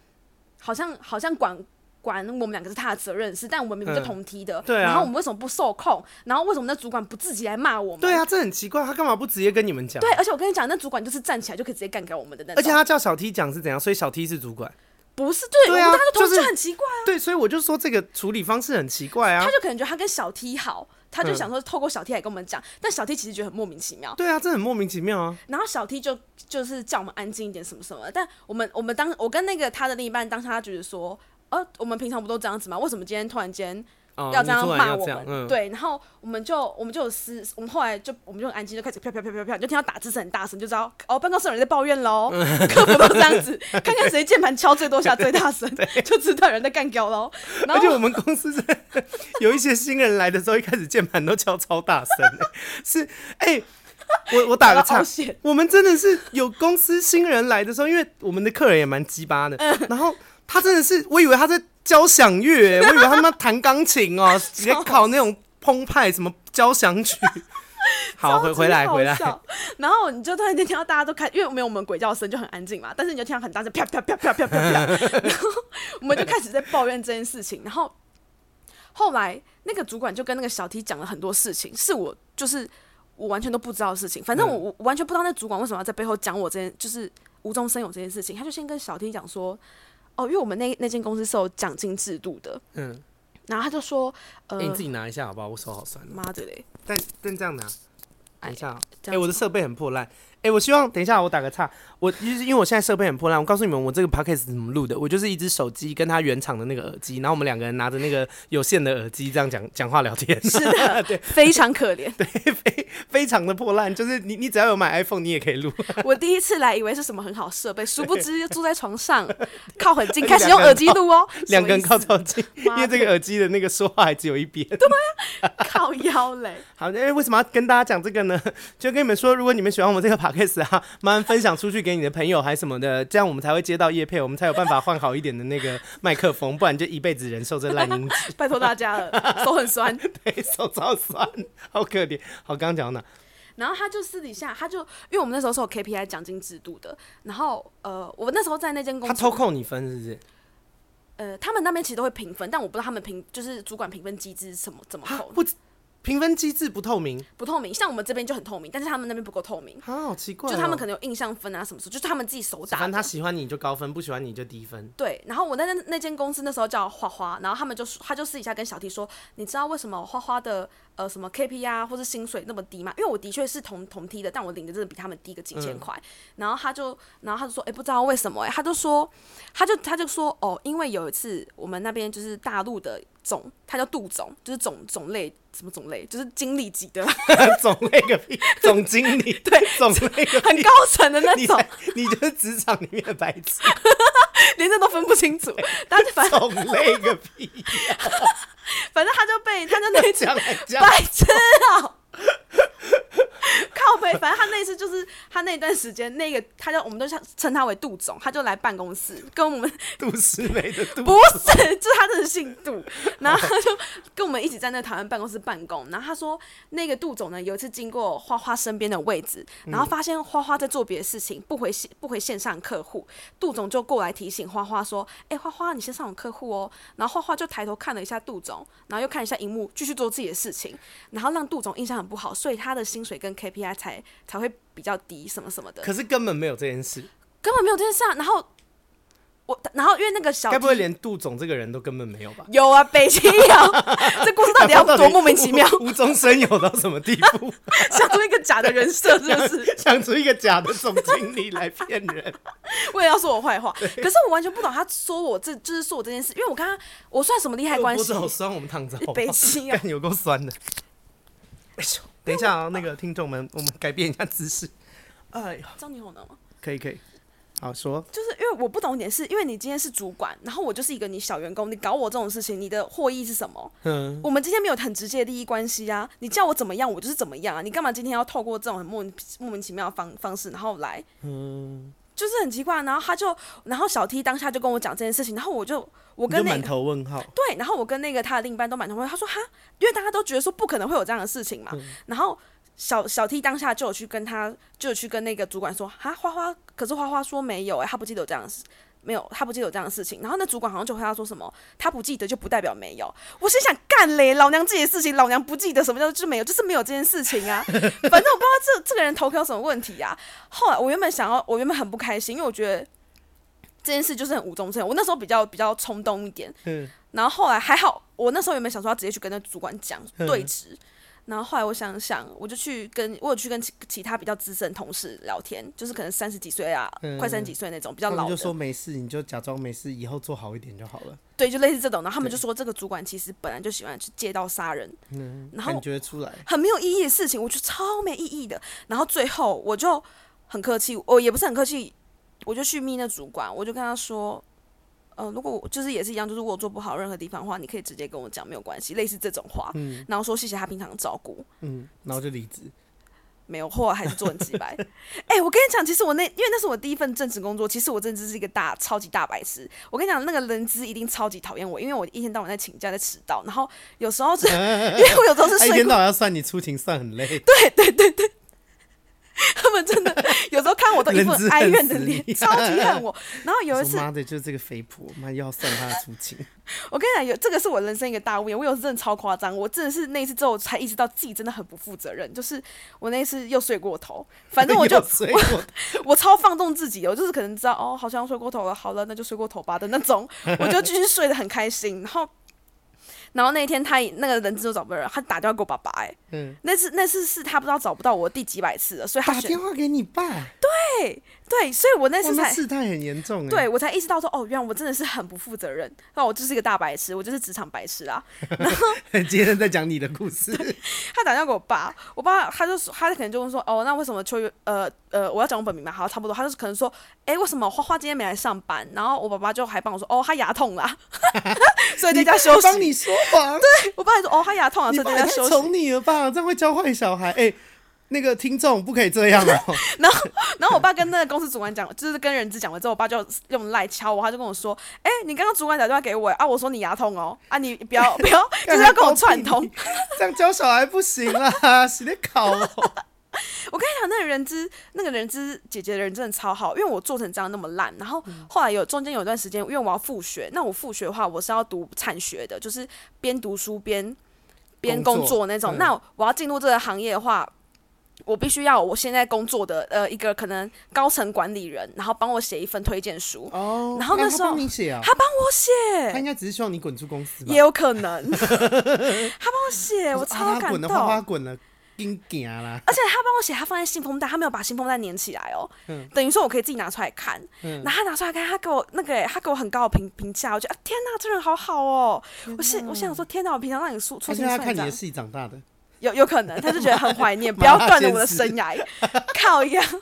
好像好像管管我们两个是他的责任是，但我们明明就同梯的，嗯对啊、然后我们为什么不受控？然后为什么那主管不自己来骂我们？对啊，这很奇怪，他干嘛不直接跟你们讲？对，而且我跟你讲，那主管就是站起来就可以直接干掉我们的那种。而且他叫小 T 讲是怎样？所以小 T 是主管。不是，对，对啊，我们大家同事就是就很奇怪啊。对，所以我就说这个处理方式很奇怪啊他。就可能觉得他跟小 T 好，他就想说透过小 T 来跟我们讲，但小 T 其实觉得很莫名其妙。对啊，这很莫名其妙啊。然后小 T 就就是叫我们安静一点什么什么的，但我们我们当我跟那个他的另一半当下他觉得说，呃，我们平常不都这样子吗？为什么今天突然间？哦、要这样骂我们，对，然后我们就我们就有私，我们后来就我们就很安静，就开始飘飘飘飘飘，就听到打字声很大声，就知道哦，办公室有人在抱怨喽，(laughs) 客服都这样子，看看谁键盘敲最多下最大声，就知道有人在干掉喽。而且我们公司是有一些新人来的时候，一开始键盘都敲超大声，是哎、欸，我我打个岔，(laughs) 我们真的是有公司新人来的时候，因为我们的客人也蛮鸡巴的，然后他真的是，我以为他在。交响乐，(laughs) 我以为他们弹钢琴哦、(laughs) 喔，直接考那种澎湃什么交响曲。(laughs) 好，回回来回来。然后你就突然间听到大家都开，因为没有我们鬼叫声就很安静嘛，但是你就听到很大声啪啪啪啪啪啪啪，然后我们就开始在抱怨这件事情。然后后来那个主管就跟那个小 T 讲了很多事情，是我就是我完全都不知道的事情。反正我我完全不知道那主管为什么要在背后讲我这件，就是无中生有这件事情。他就先跟小 T 讲说。哦，因为我们那那间公司是有奖金制度的，嗯，然后他就说，呃，欸、你自己拿一下好不好？我手好酸。妈的嘞！但但这样拿，等一下，哎、欸，我的设备很破烂。哎、欸，我希望等一下我打个岔，我就是因为我现在设备很破烂，我告诉你们我这个 podcast 怎么录的，我就是一只手机跟他原厂的那个耳机，然后我们两个人拿着那个有线的耳机这样讲讲话聊天，是的，(laughs) 对，非常可怜，(laughs) 对，非非常的破烂，就是你你只要有买 iPhone，你也可以录。我第一次来以为是什么很好设备，殊不知坐在床上靠很近，(laughs) 开始用耳机录哦，两个人靠超近，因为这个耳机的那个说话还只有一边，对呀、啊，靠腰嘞。好，因为为什么要跟大家讲这个呢？就跟你们说，如果你们喜欢我们这个 podcast 啊。慢慢分享出去给你的朋友还什么的，这样我们才会接到叶配，我们才有办法换好一点的那个麦克风，不然就一辈子忍受这烂音质。(laughs) 拜托大家了，手很酸，(laughs) 对，手超酸，好可怜。好，刚刚讲到哪？然后他就私底下，他就因为我们那时候是有 KPI 奖金制度的，然后呃，我那时候在那间公司，他抽空你分是不是？呃，他们那边其实都会评分，但我不知道他们评就是主管评分机制是什么怎么扣。评分机制不透明，不透明。像我们这边就很透明，但是他们那边不够透明。啊，好奇怪、哦！就他们可能有印象分啊，什么时候，就是他们自己手打。反正他喜欢你就高分，不喜欢你就低分。对。然后我在那那间公司那时候叫花花，然后他们就他就私底下跟小 T 说，你知道为什么花花的呃什么 KPI 啊或是薪水那么低嘛？因为我的确是同同梯的，但我领的真的比他们低个几千块、嗯。然后他就然后他就说，哎、欸，不知道为什么、欸？哎，他就说，他就他就说，哦，因为有一次我们那边就是大陆的。总，他叫杜总，就是总总类什么总类，就是经理级的 (laughs) 总类个屁，总经理对，总类个很高层的那种，你，你就是职场里面的白痴，连这都分不清楚，但是反正总类个屁、啊，反正他就被他就那讲讲白痴啊、喔。(laughs) 靠北，反正他那次就是他那段时间，那个他就我们都称他为杜总，他就来办公室跟我们 (laughs) 杜诗美的杜不是，就是他真的姓杜，(laughs) 然后他就跟我们一起在那台湾办公室办公。然后他说，那个杜总呢，有一次经过花花身边的位置，然后发现花花在做别的事情，不回线不回线上客户，杜总就过来提醒花花说：“哎、欸，花花，你先上我客户哦。”然后花花就抬头看了一下杜总，然后又看一下荧幕，继续做自己的事情，然后让杜总印象很不好，所以他的薪水跟 KPI 才才会比较低，什么什么的。可是根本没有这件事，根本没有这件事啊。然后我，然后因为那个小，该不会连杜总这个人都根本没有吧？有啊，北京有。(laughs) 这故事到底要多莫名其妙？无中生有到什么地步？(laughs) 想出一个假的人设，是不是？(laughs) 想出一个假的总经理来骗人，为了要说我坏话。可是我完全不懂他说我这就是说我这件事，因为我刚刚我算什么利害关系？脖子好酸，我们躺着。北京啊，有够酸的。哎呦！等一下啊，那个听众们，我们改变一下姿势。(laughs) 哎呀，这样你好呢吗？可以可以，好说。就是因为我不懂一点是，因为你今天是主管，然后我就是一个你小员工，你搞我这种事情，你的获益是什么？嗯，我们今天没有很直接的利益关系啊。你叫我怎么样，我就是怎么样啊。你干嘛今天要透过这种很莫莫名其妙的方方式，然后来？嗯。就是很奇怪，然后他就，然后小 T 当下就跟我讲这件事情，然后我就，我跟那号，对，然后我跟那个他的另一半都满头问号，他说哈，因为大家都觉得说不可能会有这样的事情嘛，嗯、然后小小 T 当下就有去跟他，就有去跟那个主管说，哈，花花，可是花花说没有、欸，哎，他不记得有这样的事。没有，他不记得有这样的事情。然后那主管好像就回他说什么，他不记得就不代表没有。我心想干嘞，老娘自己的事情，老娘不记得什么叫就没有，就是没有这件事情啊。(laughs) 反正我不知道这这个人投票有什么问题呀、啊。后来我原本想要，我原本很不开心，因为我觉得这件事就是很无中生有。我那时候比较比较冲动一点，嗯，然后后来还好，我那时候有没有想说要直接去跟那主管讲对质？嗯然后后来我想想，我就去跟我有去跟其其他比较资深同事聊天，就是可能三十几岁啊，嗯、快三十几岁那种比较老的，就说没事，你就假装没事，以后做好一点就好了。对，就类似这种。然后他们就说，这个主管其实本来就喜欢去借刀杀人，嗯，然后感觉出来很没有意义的事情，我觉得超没意义的。然后最后我就很客气，我也不是很客气，我就去密那主管，我就跟他说。呃，如果我就是也是一样，就是如果我做不好任何地方的话，你可以直接跟我讲，没有关系，类似这种话。嗯，然后说谢谢他平常的照顾。嗯，然后就离职。没有，后来还是做很几百。哎、欸，我跟你讲，其实我那因为那是我第一份正职工作，其实我真的是一个大超级大白痴。我跟你讲，那个人资一定超级讨厌我，因为我一天到晚在请假，在迟到，然后有时候是，(laughs) 因为我有时候是睡。一天到晚要算你出勤，算很累。对对对对。(laughs) 他们真的有时候看我都一副 (laughs) 哀怨的脸，超级恨我。(laughs) 然后有一次，妈的，就是这个肥婆，妈又要算他的出勤。我跟你讲，有这个是我人生一个大误，我有时真的超夸张，我真的是那一次之后才意识到自己真的很不负责任。就是我那一次又睡过头，反正我就我，我超放纵自己，我就是可能知道哦，好像睡过头了，好了，那就睡过头吧的那种，我就继续睡得很开心，然后。然后那一天他那个人质都找不到人，他打电话给我爸爸、欸，哎，嗯，那次那次是他不知道找不到我第几百次了，所以他打电话给你爸，对对，所以我那次才事态很严重、欸，对我才意识到说，哦，原来我真的是很不负责任，那我就是一个大白痴，我就是职场白痴啊。然后 (laughs) 今天在讲你的故事，他打电话给我爸，我爸他就说，他可能就问说，哦，那为什么秋月，呃呃，我要讲我本名嘛，好，差不多，他就是可能说，哎，为什么花花今天没来上班？然后我爸爸就还帮我说，哦，他牙痛啦，(laughs) 所以在家休息。帮你说谎，对我爸还说，哦，他牙痛啊，所以在家休息。宠你了吧？这样会教坏小孩，哎、欸。那个听众不可以这样哦。(laughs) 然后，然后我爸跟那个公司主管讲，就是跟人资讲完之后，我爸就用赖敲我，他就跟我说：“哎、欸，你刚刚主管打电话给我啊，我说你牙痛哦，啊，你不要不要，(laughs) 就是要跟我串通，(laughs) 这样教小孩不行啊，洗得考哦。”我跟你讲，那个人资那个人资姐姐的人真的超好，因为我做成这样那么烂，然后后来有中间有段时间，因为我要复学，那我复学的话，我是要读产学的，就是边读书边边工作那种。那我要进入这个行业的话。我必须要我现在工作的呃一个可能高层管理人，然后帮我写一份推荐书。哦，然后那时候他帮你写啊，他帮我写，他应该只是希望你滚出公司吧？也有可能，(laughs) 他帮我写，我超感动。花花滚了，惊惊啦！而且他帮我写，他放在信封袋，他没有把信封袋粘起来哦。嗯，等于说我可以自己拿出来看。嗯，然后他拿出来看，他给我那个，他给我很高的评评价，我觉得啊，天哪，这人好好哦。我现我想说，天哪，我平常让你出出现在他看你的戏长大的。有有可能，他就觉得很怀念，不要断了我的生涯。(laughs) 靠一样，人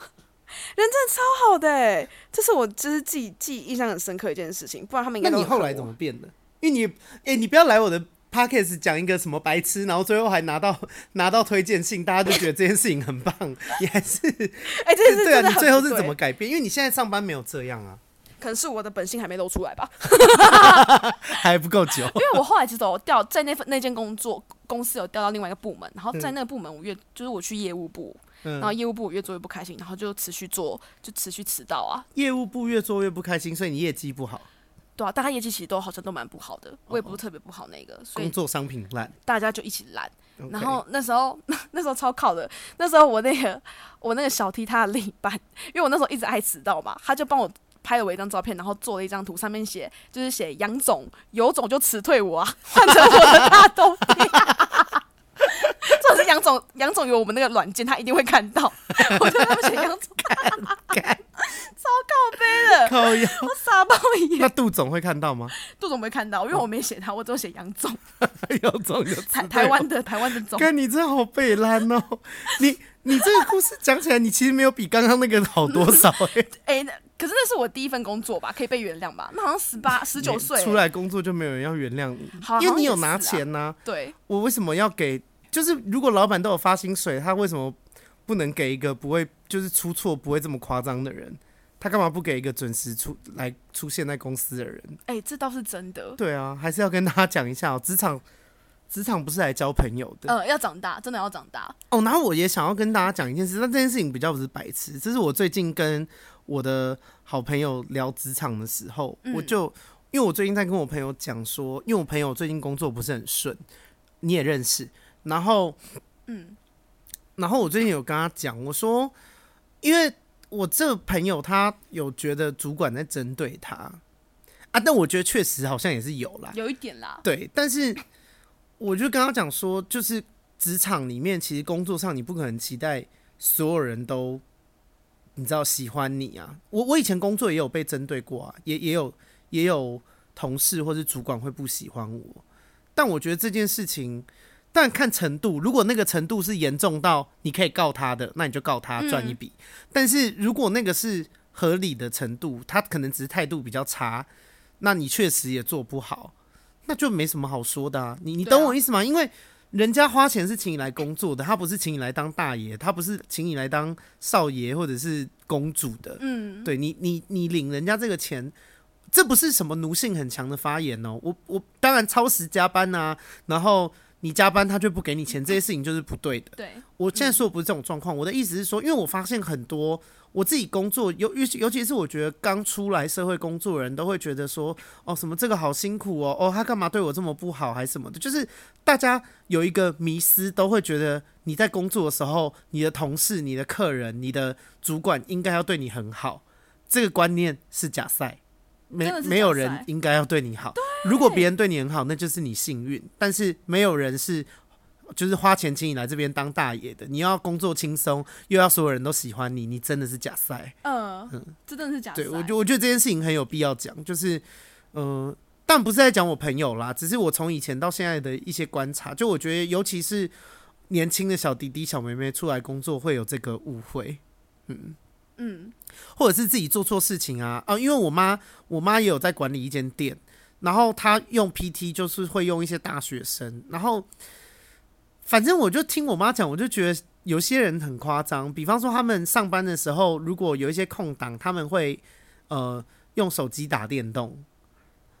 真的超好的哎，这是我就是记记印象很深刻一件事情。不然他们应该……那你后来怎么变的？因为你哎、欸，你不要来我的 podcast 讲一个什么白痴，然后最后还拿到拿到推荐信，大家都觉得这件事情很棒。你还是 (laughs) 哎，这件事对啊，你最后是怎么改变？因为你现在上班没有这样啊。可能是我的本性还没露出来吧，(laughs) 还不够久。因为我后来其实我调在那份那间工作公司有调到另外一个部门，然后在那个部门我越就是我去业务部，嗯、然后业务部我越做越不开心，然后就持续做，就持续迟到啊。业务部越做越不开心，所以你业绩不好。对啊，大家业绩其实都好像都蛮不好的，我也不是特别不好那个。所以工作商品烂，大家就一起烂。然后那时候 (laughs) 那时候超靠的，那时候我那个我那个小 T 他的另一半，因为我那时候一直爱迟到嘛，他就帮我。拍了我一张照片，然后做了一张图，上面写就是写杨总有种就辞退我啊，换成我的大头贴。(laughs) 这是杨总，杨总有我们那个软件，他一定会看到。我就那么写杨总，超靠背的，靠我傻爆眼。那杜总会看到吗？杜总不会看到，因为我没写他，我只有写杨总。(laughs) 杨总有台台湾的台湾的总。看你真好背烂哦！你你这个故事讲起来，你其实没有比刚刚那个好多少哎、欸。(laughs) 哎可是那是我第一份工作吧，可以被原谅吧？那好像十八、十九岁出来工作就没有人要原谅你，因为你有拿钱呐、啊。对，我为什么要给？就是如果老板都有发薪水，他为什么不能给一个不会就是出错不会这么夸张的人？他干嘛不给一个准时出来出现在公司的人？哎、欸，这倒是真的。对啊，还是要跟大家讲一下哦，职场职场不是来交朋友的。呃，要长大，真的要长大。哦，然后我也想要跟大家讲一件事，但这件事情比较不是白痴，这是我最近跟。我的好朋友聊职场的时候，嗯、我就因为我最近在跟我朋友讲说，因为我朋友最近工作不是很顺，你也认识，然后，嗯，然后我最近有跟他讲，我说，因为我这个朋友他有觉得主管在针对他。啊，但我觉得确实好像也是有啦，有一点啦。对，但是我就跟他讲说，就是职场里面，其实工作上你不可能期待所有人都你知道喜欢你啊。我我以前工作也有被针对过啊，也也有也有同事或是主管会不喜欢我，但我觉得这件事情。但看程度，如果那个程度是严重到你可以告他的，那你就告他赚一笔。嗯。但是如果那个是合理的程度，他可能只是态度比较差，那你确实也做不好，那就没什么好说的啊。你你懂我意思吗？因为人家花钱是请你来工作的，他不是请你来当大爷，他不是请你来当少爷或者是公主的。嗯，对你你你领人家这个钱，这不是什么奴性很强的发言哦。我我当然超时加班啊，然后。你加班他就不给你钱，这些事情就是不对的。对，我现在说的不是这种状况，我的意思是说，因为我发现很多我自己工作，尤尤尤其是我觉得刚出来社会工作的人都会觉得说，哦，什么这个好辛苦哦，哦，他干嘛对我这么不好，还是什么的，就是大家有一个迷思，都会觉得你在工作的时候，你的同事、你的客人、你的主管应该要对你很好，这个观念是假赛。没没有人应该要对你好。如果别人对你很好，那就是你幸运。但是没有人是就是花钱请你来这边当大爷的。你要工作轻松，又要所有人都喜欢你，你真的是假赛。嗯嗯，真的是假赛。对，我觉我觉得这件事情很有必要讲，就是嗯、呃，但不是在讲我朋友啦，只是我从以前到现在的一些观察，就我觉得尤其是年轻的小弟弟小妹妹出来工作会有这个误会，嗯。嗯，或者是自己做错事情啊啊！因为我妈，我妈也有在管理一间店，然后他用 PT 就是会用一些大学生，然后反正我就听我妈讲，我就觉得有些人很夸张。比方说，他们上班的时候，如果有一些空档，他们会呃用手机打电动，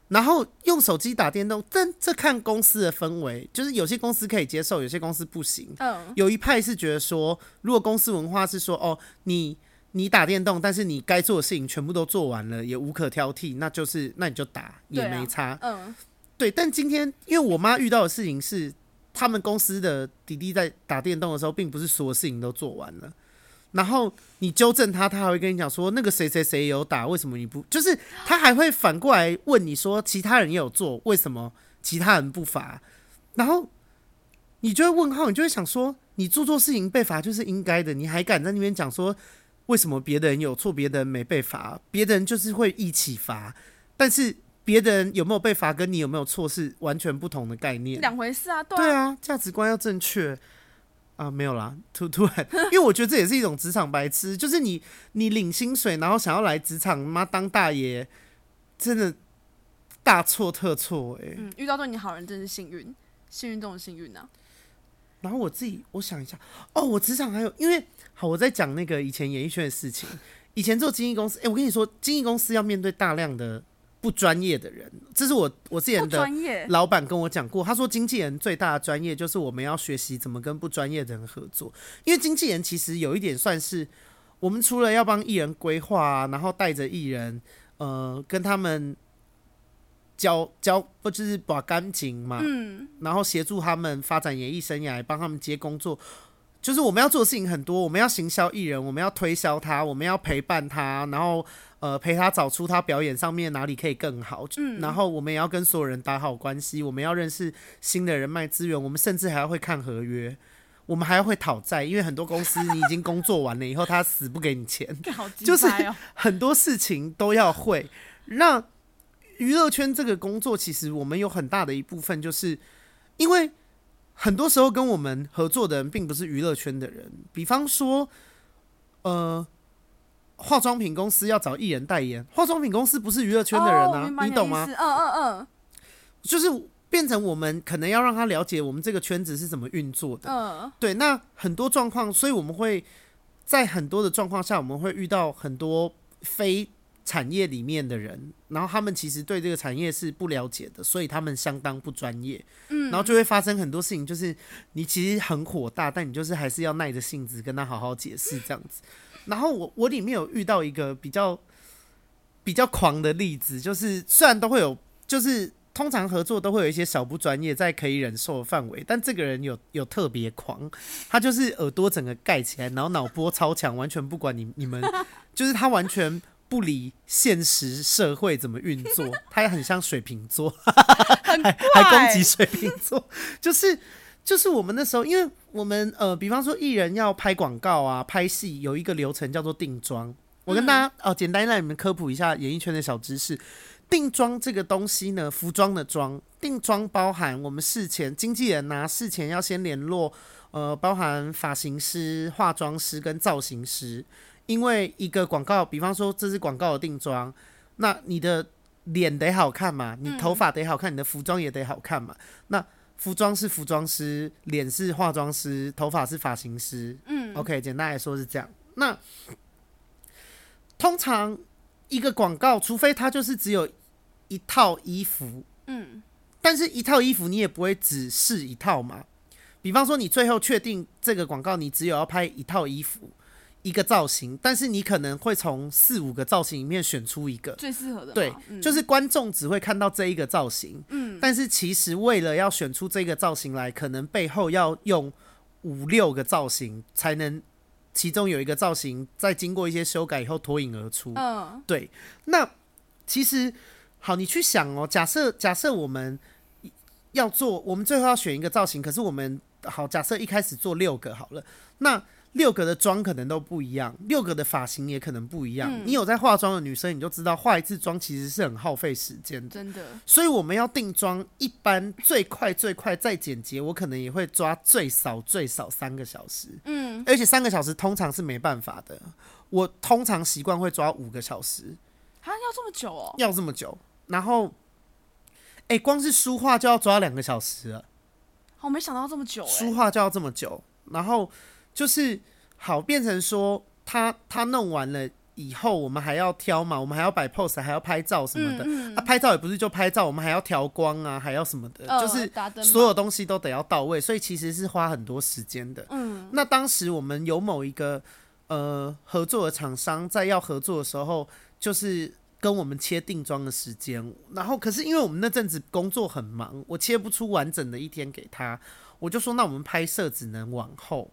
然后用手机打电动，但这看公司的氛围，就是有些公司可以接受，有些公司不行。嗯，有一派是觉得说，如果公司文化是说，哦，你。你打电动，但是你该做的事情全部都做完了，也无可挑剔，那就是那你就打也没差。嗯，对。但今天因为我妈遇到的事情是，他们公司的弟弟在打电动的时候，并不是所有事情都做完了。然后你纠正他，他还会跟你讲说，那个谁谁谁有打，为什么你不？就是他还会反过来问你说，其他人也有做，为什么其他人不罚？然后你就会问号，你就会想说，你做错事情被罚就是应该的，你还敢在那边讲说？为什么别的人有错，别的人没被罚？别的人就是会一起罚，但是别的人有没有被罚，跟你有没有错是完全不同的概念，两回事啊。对啊，对啊，价值观要正确啊。没有啦，突突然，(laughs) 因为我觉得这也是一种职场白痴，就是你你领薪水，然后想要来职场妈当大爷，真的大错特错哎、欸。嗯，遇到对你好人真是幸运，幸运中的幸运啊。然后我自己我想一下，哦，我职场还有因为。好，我在讲那个以前演艺圈的事情。以前做经纪公司，哎、欸，我跟你说，经纪公司要面对大量的不专业的人，这是我我之前的老板跟我讲过。他说，经纪人最大的专业就是我们要学习怎么跟不专业的人合作，因为经纪人其实有一点算是我们除了要帮艺人规划、啊，然后带着艺人，呃，跟他们交交不就是把感情嘛，嗯，然后协助他们发展演艺生涯，帮他们接工作。就是我们要做的事情很多，我们要行销艺人，我们要推销他，我们要陪伴他，然后呃陪他找出他表演上面哪里可以更好。嗯，然后我们也要跟所有人打好关系，我们要认识新的人脉资源，我们甚至还要会看合约，我们还要会讨债，因为很多公司你已经工作完了以后，他死不给你钱，(laughs) 就是很多事情都要会。那娱乐圈这个工作，其实我们有很大的一部分，就是因为。很多时候跟我们合作的人并不是娱乐圈的人，比方说，呃，化妆品公司要找艺人代言，化妆品公司不是娱乐圈的人啊，哦、你懂吗？嗯嗯嗯，就是变成我们可能要让他了解我们这个圈子是怎么运作的。嗯，对，那很多状况，所以我们会在很多的状况下，我们会遇到很多非。产业里面的人，然后他们其实对这个产业是不了解的，所以他们相当不专业。嗯，然后就会发生很多事情，就是你其实很火大，但你就是还是要耐着性子跟他好好解释这样子。然后我我里面有遇到一个比较比较狂的例子，就是虽然都会有，就是。通常合作都会有一些小不专业，在可以忍受的范围。但这个人有有特别狂，他就是耳朵整个盖起来，然后脑波超强，完全不管你你们，就是他完全不理现实社会怎么运作。(laughs) 他也很像水瓶座，还还攻击水瓶座，就是就是我们那时候，因为我们呃，比方说艺人要拍广告啊、拍戏，有一个流程叫做定妆。我跟大家、嗯、哦，简单让你们科普一下演艺圈的小知识。定妆这个东西呢，服装的妆，定妆包含我们事前经纪人呐、啊，事前要先联络，呃，包含发型师、化妆师跟造型师，因为一个广告，比方说这是广告的定妆，那你的脸得好看嘛，你头发得好看，你的服装也得好看嘛。那服装是服装师，脸是化妆师，头发是发型师。嗯，OK，简单来说是这样。那通常一个广告，除非它就是只有。一套衣服，嗯，但是一套衣服你也不会只试一套嘛。比方说，你最后确定这个广告，你只有要拍一套衣服，一个造型，但是你可能会从四五个造型里面选出一个最适合的。对，嗯、就是观众只会看到这一个造型，嗯，但是其实为了要选出这个造型来，可能背后要用五六个造型才能，其中有一个造型在经过一些修改以后脱颖而出。嗯，对，那其实。好，你去想哦。假设假设我们要做，我们最后要选一个造型，可是我们好，假设一开始做六个好了，那六个的妆可能都不一样，六个的发型也可能不一样。嗯、你有在化妆的女生，你就知道化一次妆其实是很耗费时间的，真的。所以我们要定妆，一般最快最快再简洁，我可能也会抓最少最少三个小时。嗯，而且三个小时通常是没办法的，我通常习惯会抓五个小时。啊，要这么久哦？要这么久。然后，哎、欸，光是梳化就要抓两个小时了。我没想到这么久，梳化就要这么久。然后就是好变成说，他他弄完了以后，我们还要挑嘛，我们还要摆 pose，还要拍照什么的。嗯嗯、啊，拍照也不是就拍照，我们还要调光啊，还要什么的，呃、就是所有东西都得要到位，所以其实是花很多时间的。嗯，那当时我们有某一个呃合作的厂商在要合作的时候，就是。跟我们切定妆的时间，然后可是因为我们那阵子工作很忙，我切不出完整的一天给他，我就说那我们拍摄只能往后，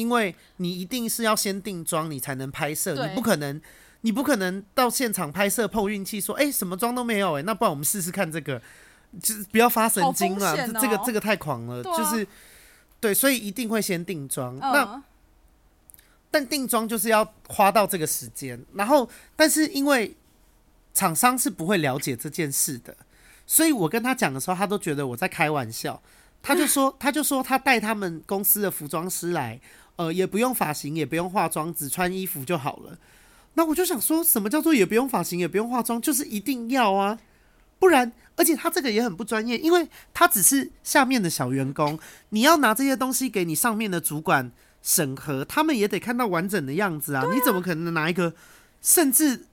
因为你一定是要先定妆，你才能拍摄，你不可能，你不可能到现场拍摄碰运气说，哎、欸，什么妆都没有、欸，哎，那不然我们试试看这个，就是不要发神经啊，哦、这个这个太狂了，啊、就是对，所以一定会先定妆，嗯、那但定妆就是要花到这个时间，然后但是因为。厂商是不会了解这件事的，所以我跟他讲的时候，他都觉得我在开玩笑。他就说，他就说他带他们公司的服装师来，呃，也不用发型，也不用化妆，只穿衣服就好了。那我就想说，什么叫做也不用发型，也不用化妆，就是一定要啊，不然，而且他这个也很不专业，因为他只是下面的小员工，你要拿这些东西给你上面的主管审核，他们也得看到完整的样子啊。你怎么可能拿一个，甚至？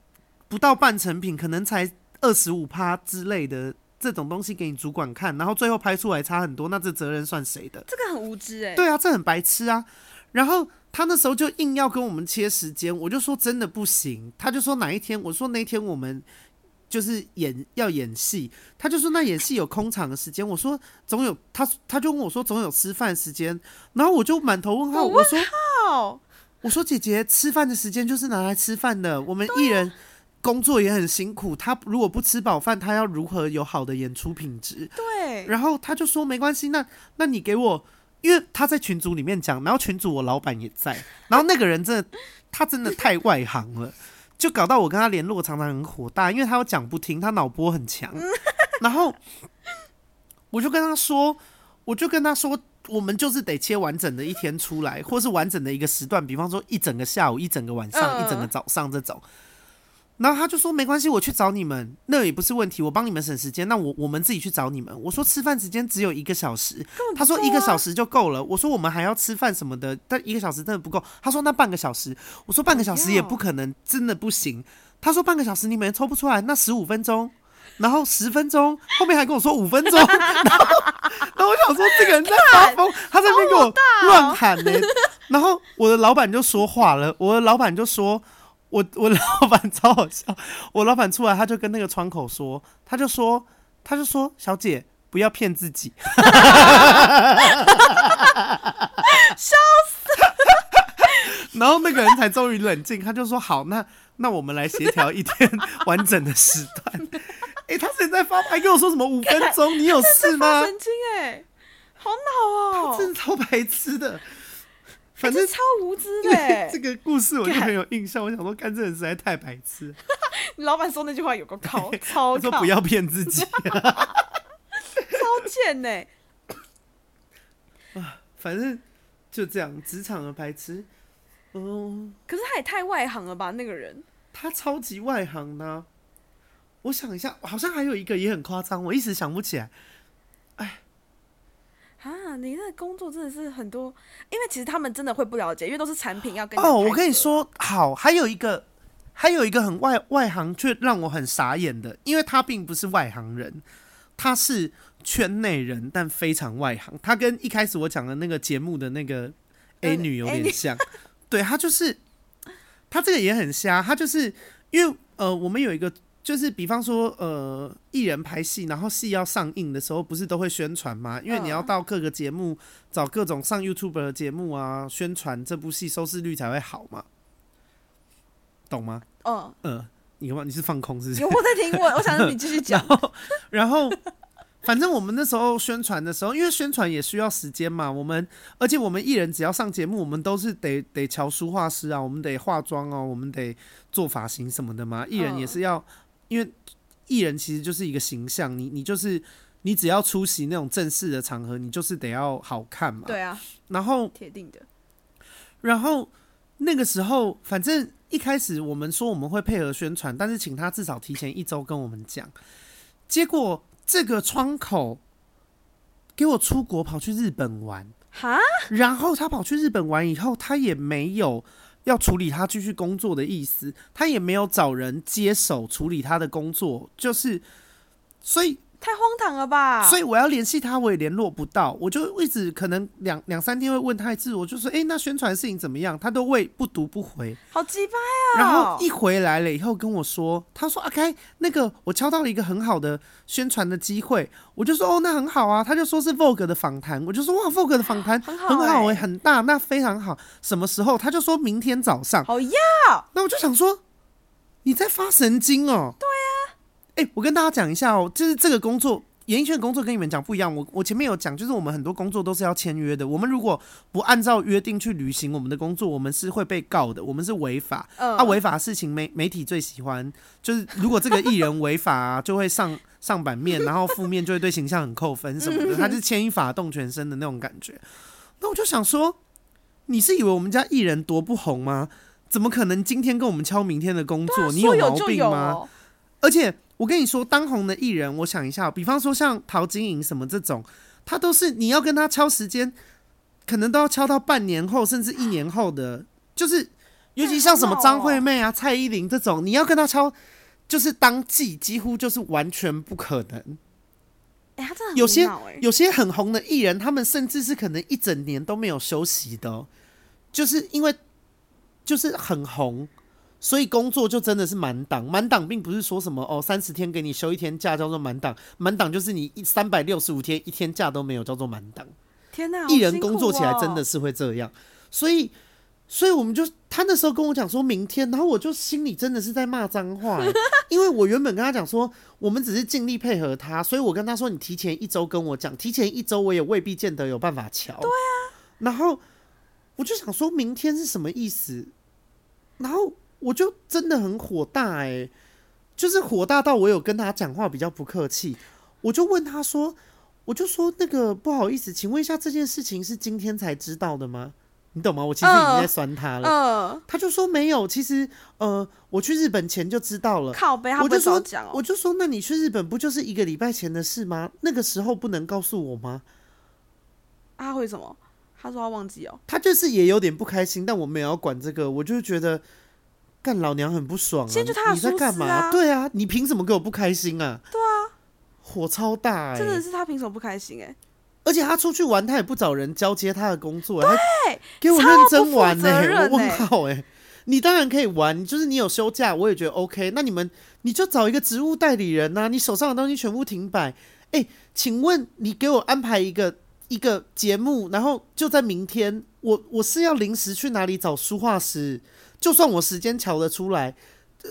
不到半成品，可能才二十五趴之类的这种东西给你主管看，然后最后拍出来差很多，那这责任算谁的？这个很无知哎、欸。对啊，这很白痴啊。然后他那时候就硬要跟我们切时间，我就说真的不行。他就说哪一天，我说那天我们就是演要演戏，他就说那演戏有空场的时间，我说总有他他就问我说总有吃饭时间，然后我就满头问号，我说 (laughs) 我说姐姐吃饭的时间就是拿来吃饭的，我们艺人。工作也很辛苦，他如果不吃饱饭，他要如何有好的演出品质？对。然后他就说没关系，那那你给我，因为他在群组里面讲，然后群组我老板也在，然后那个人真的，他真的太外行了，就搞到我跟他联络常常很火大，因为他又讲不听，他脑波很强。(laughs) 然后我就跟他说，我就跟他说，我们就是得切完整的一天出来，或是完整的一个时段，比方说一整个下午、一整个晚上、一整个早上这种。然后他就说没关系，我去找你们，那也不是问题，我帮你们省时间。那我我们自己去找你们。我说吃饭时间只有一个小时，他说一个小时就够了。我说我们还要吃饭什么的，但一个小时真的不够。他说那半个小时，我说半个小时也不可能，真的不行。他说半个小时你们抽不出来，那十五分钟，然后十分钟，后面还跟我说五分钟，然 (laughs) 后然后我想说这个人在发疯，他在那边给我乱喊呢。然后我的老板就说话了，我的老板就说。我我老板 (laughs) 超好笑，我老板出来他就跟那个窗口说，他就说他就说：“小姐，不要骗自己。(laughs) ”笑死！(laughs) 然后那个人才终于冷静，他就说：“好，那那我们来协调一天完整的时段。”哎，他现在发牌跟我说什么五分钟？你有事吗？神经哎，好恼哦！他真的超白痴的，反正超无知的。(laughs) 这个故事我就很有印象。我想说，干这人实在太白痴。你 (laughs) 老板说那句话有个靠，超说不要骗自己，(laughs) 超贱呢。啊，反正就这样，职场的白痴。哦，可是他也太外行了吧？那个人，他超级外行呢。我想一下，好像还有一个也很夸张，我一时想不起来。哎，啊，你那工作真的是很多，因为其实他们真的会不了解，因为都是产品要跟哦。我跟你说，好，还有一个，还有一个很外外行却让我很傻眼的，因为他并不是外行人，他是圈内人，但非常外行。他跟一开始我讲的那个节目的那个 A 女有点像，嗯、对，他就是他这个也很瞎，他就是因为呃，我们有一个。就是比方说，呃，艺人拍戏，然后戏要上映的时候，不是都会宣传吗？因为你要到各个节目找各种上 YouTube 的节目啊，宣传这部戏收视率才会好嘛，懂吗？嗯嗯，你你是放空是不是？有我在听我，我想让你继续讲。(laughs) 然后，反正我们那时候宣传的时候，因为宣传也需要时间嘛，我们而且我们艺人只要上节目，我们都是得得瞧书画师啊，我们得化妆哦，我们得做发型什么的嘛，艺人也是要。因为艺人其实就是一个形象，你你就是你只要出席那种正式的场合，你就是得要好看嘛。对啊，然后铁定的。然后那个时候，反正一开始我们说我们会配合宣传，但是请他至少提前一周跟我们讲。结果这个窗口给我出国跑去日本玩，哈？然后他跑去日本玩以后，他也没有。要处理他继续工作的意思，他也没有找人接手处理他的工作，就是，所以。太荒唐了吧！所以我要联系他，我也联络不到，我就一直可能两两三天会问他一次，我就说，哎、欸，那宣传事情怎么样？他都会不读不回，好鸡掰啊！然后一回来了以后跟我说，他说，OK，那个我敲到了一个很好的宣传的机会，我就说，哦，那很好啊。他就说是 Vogue 的访谈，我就说，哇，Vogue 的访谈很好哎、欸，很大，那非常好。什么时候？他就说明天早上。好呀。那我就想说，你在发神经哦？对啊。哎、欸，我跟大家讲一下哦，就是这个工作，演艺圈工作跟你们讲不一样。我我前面有讲，就是我们很多工作都是要签约的。我们如果不按照约定去履行我们的工作，我们是会被告的，我们是违法。嗯、啊，违法事情媒媒体最喜欢，就是如果这个艺人违法、啊，就会上上版面，然后负面就会对形象很扣分什么的。(laughs) 他是牵一发动全身的那种感觉。那我就想说，你是以为我们家艺人多不红吗？怎么可能今天跟我们敲明天的工作？啊、你有毛病吗？哦、而且。我跟你说，当红的艺人，我想一下，比方说像陶晶莹什么这种，他都是你要跟他敲时间，可能都要敲到半年后，甚至一年后的。就是，尤其像什么张惠妹啊、蔡依林这种，你要跟他敲，就是当季，几乎就是完全不可能。哎，他真的有些有些很红的艺人，他们甚至是可能一整年都没有休息的，就是因为就是很红。所以工作就真的是满档，满档并不是说什么哦，三十天给你休一天假叫做满档，满档就是你一三百六十五天一天假都没有叫做满档。天哪，艺人工作起来真的是会这样，所以，所以我们就他那时候跟我讲说明天，然后我就心里真的是在骂脏话，(laughs) 因为我原本跟他讲说我们只是尽力配合他，所以我跟他说你提前一周跟我讲，提前一周我也未必见得有办法瞧。对啊，然后我就想说明天是什么意思，然后。我就真的很火大哎、欸，就是火大到我有跟他讲话比较不客气，我就问他说，我就说那个不好意思，请问一下这件事情是今天才知道的吗？你懂吗？我其实已经在酸他了。嗯、uh, uh,，他就说没有，其实呃，我去日本前就知道了。靠北，我就说我就说，那你去日本不就是一个礼拜前的事吗？那个时候不能告诉我吗？他会什么？他说他忘记哦。他就是也有点不开心，但我没有要管这个，我就觉得。干老娘很不爽啊！啊你在干嘛？对啊，你凭什么给我不开心啊？对啊，火超大！真的是他凭什么不开心哎、欸？而且他出去玩，他也不找人交接他的工作、欸，对，给我认真玩呢、我问号哎、欸，你当然可以玩，就是你有休假，我也觉得 OK。那你们你就找一个职务代理人呐、啊，你手上的东西全部停摆。哎、欸，请问你给我安排一个一个节目，然后就在明天，我我是要临时去哪里找书画师？就算我时间瞧得出来，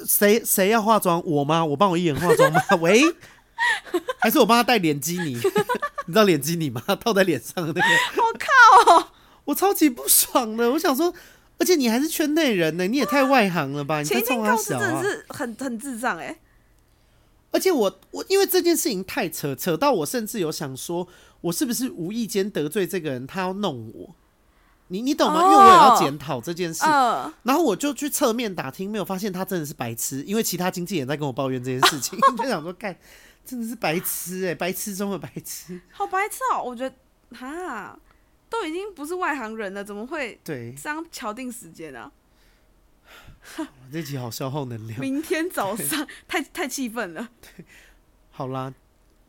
谁谁要化妆？我吗？我帮我一人化妆吗？(laughs) 喂，还是我帮他戴脸基尼？(laughs) 你知道脸基尼吗？套在脸上的那个。我靠！我超级不爽的。我想说，而且你还是圈内人呢，你也太外行了吧？你在冲他小啊？真的是很很智障哎。而且我我因为这件事情太扯扯到我，甚至有想说，我是不是无意间得罪这个人？他要弄我？你你懂吗？因为我也要检讨这件事，然后我就去侧面打听，没有发现他真的是白痴。因为其他经纪人在跟我抱怨这件事情，(laughs) 就想说，干真的是白痴哎，白痴中的白痴，好白痴哦！我觉得哈，都已经不是外行人了，怎么会对这样敲定时间啊？(laughs) 这集好消耗能量。明天早上太太气愤了。对，好啦，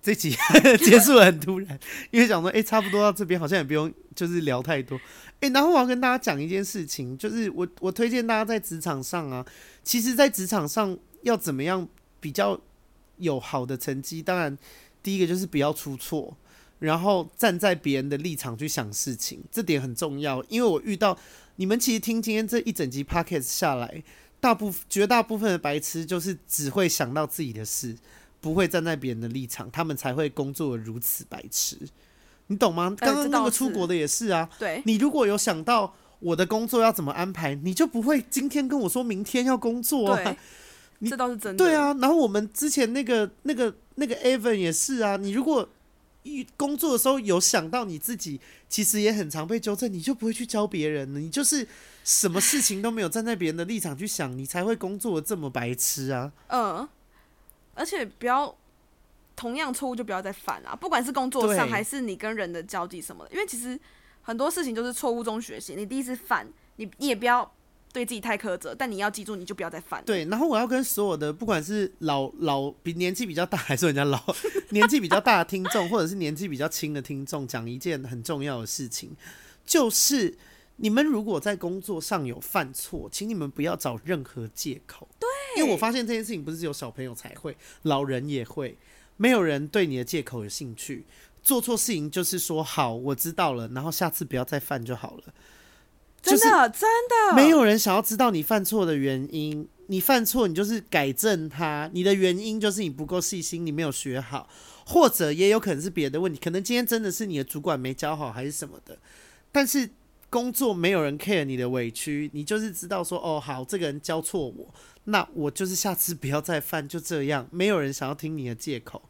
这集 (laughs) 结束了很突然，因为想说，哎、欸，差不多到这边，好像也不用就是聊太多。哎、然后我要跟大家讲一件事情，就是我我推荐大家在职场上啊，其实，在职场上要怎么样比较有好的成绩，当然第一个就是不要出错，然后站在别人的立场去想事情，这点很重要，因为我遇到。你们其实听今天这一整集 podcast 下来，大部绝大部分的白痴就是只会想到自己的事，不会站在别人的立场，他们才会工作如此白痴。你懂吗？刚刚那个出国的也是啊。对，你如果有想到我的工作要怎么安排，你就不会今天跟我说明天要工作啊。(laughs) 这倒是真的。对啊，然后我们之前那个那个那个 Evan 也是啊，你如果一。工作的时候有想到你自己，其实也很常被纠正，你就不会去教别人了。你就是什么事情都没有站在别人的立场去想，你才会工作的这么白痴啊。嗯，而且不要同样错误就不要再犯啊，不管是工作上还是你跟人的交际什么的，因为其实很多事情都是错误中学习。你第一次犯，你你也不要。对自己太苛责，但你要记住，你就不要再犯。对，然后我要跟所有的，不管是老老比年纪比较大，还是人家老 (laughs) 年纪比较大的听众，或者是年纪比较轻的听众，讲一件很重要的事情，就是你们如果在工作上有犯错，请你们不要找任何借口。对，因为我发现这件事情不是只有小朋友才会，老人也会，没有人对你的借口有兴趣。做错事情就是说好，我知道了，然后下次不要再犯就好了。真的，真的，没有人想要知道你犯错的原因。你犯错，你就是改正它。你的原因就是你不够细心，你没有学好，或者也有可能是别的问题。可能今天真的是你的主管没教好，还是什么的。但是工作没有人 care 你的委屈，你就是知道说，哦，好，这个人教错我，那我就是下次不要再犯，就这样。没有人想要听你的借口。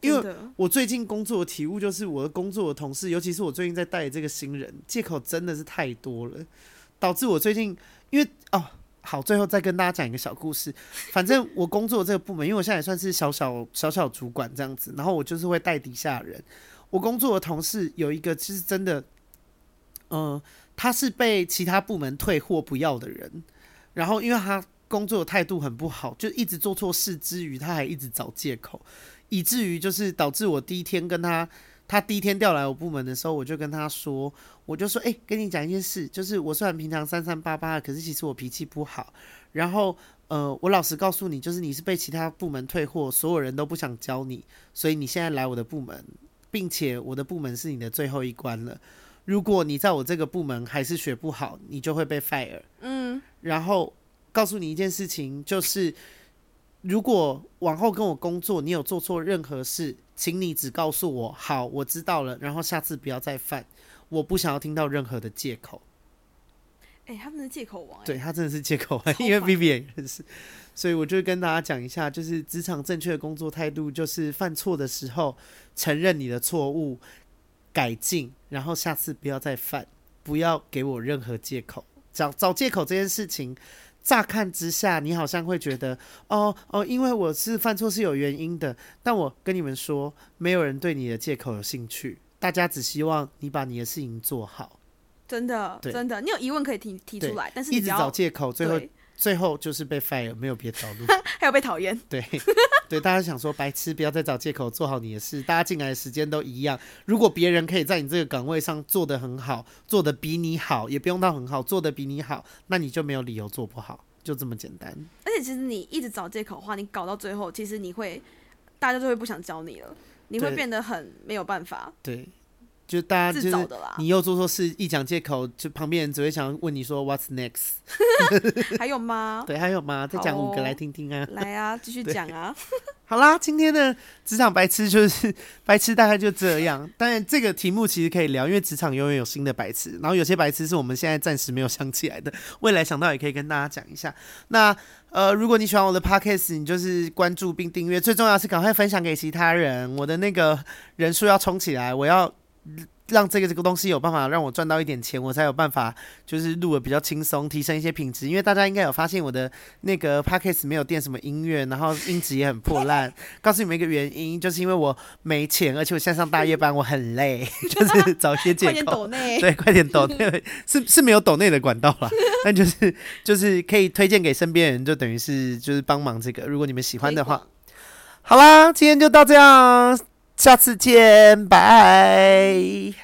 因为我最近工作的体悟就是，我的工作的同事，尤其是我最近在带这个新人，借口真的是太多了，导致我最近因为哦，好，最后再跟大家讲一个小故事。反正我工作这个部门，因为我现在也算是小小小小主管这样子，然后我就是会带底下人。我工作的同事有一个，其实真的，嗯、呃，他是被其他部门退货不要的人，然后因为他工作态度很不好，就一直做错事之余，他还一直找借口。以至于就是导致我第一天跟他，他第一天调来我部门的时候，我就跟他说，我就说，哎、跟你讲一件事，就是我虽然平常三三八八，可是其实我脾气不好。然后，呃，我老实告诉你，就是你是被其他部门退货，所有人都不想教你，所以你现在来我的部门，并且我的部门是你的最后一关了。如果你在我这个部门还是学不好，你就会被 fire。嗯，然后告诉你一件事情，就是。如果往后跟我工作，你有做错任何事，请你只告诉我，好，我知道了，然后下次不要再犯。我不想要听到任何的借口。哎、欸，他们的借口王、欸，对，他真的是借口王，因为 Vivian 也认识，所以我就跟大家讲一下，就是职场正确的工作态度，就是犯错的时候承认你的错误，改进，然后下次不要再犯，不要给我任何借口。找找借口这件事情。乍看之下，你好像会觉得，哦哦，因为我是犯错是有原因的。但我跟你们说，没有人对你的借口有兴趣，大家只希望你把你的事情做好。真的，真的，你有疑问可以提提出来，但是你一直找借口，最后最后就是被 fire，没有别条路，(laughs) 还有被讨厌。对 (laughs) 对，大家想说白痴，不要再找借口，做好你的事。大家进来的时间都一样，如果别人可以在你这个岗位上做得很好，做得比你好，也不用到很好，做得比你好，那你就没有理由做不好，就这么简单。而且其实你一直找借口的话，你搞到最后，其实你会大家就会不想教你了，你会变得很没有办法。对。就大家就是你又做错事，一讲借口，就旁边人只会想问你说 What's next？(laughs) 还有吗？(laughs) 对，还有吗？再讲五个来听听啊！来啊，继续讲啊！(laughs) 好啦，今天的职场白痴就是白痴，大概就这样。当然，这个题目其实可以聊，因为职场永远有新的白痴，然后有些白痴是我们现在暂时没有想起来的，未来想到也可以跟大家讲一下。那呃，如果你喜欢我的 Podcast，你就是关注并订阅，最重要是赶快分享给其他人。我的那个人数要冲起来，我要。让这个这个东西有办法让我赚到一点钱，我才有办法就是录的比较轻松，提升一些品质。因为大家应该有发现我的那个 podcast 没有垫什么音乐，然后音质也很破烂。(laughs) 告诉你们一个原因，就是因为我没钱，而且我现在上大夜班，我很累，(laughs) 就是找一些借口。对，快点抖内，(laughs) 是是没有抖内的管道了，但就是就是可以推荐给身边人，就等于是就是帮忙这个。如果你们喜欢的话，好啦，今天就到这样。下次见，拜。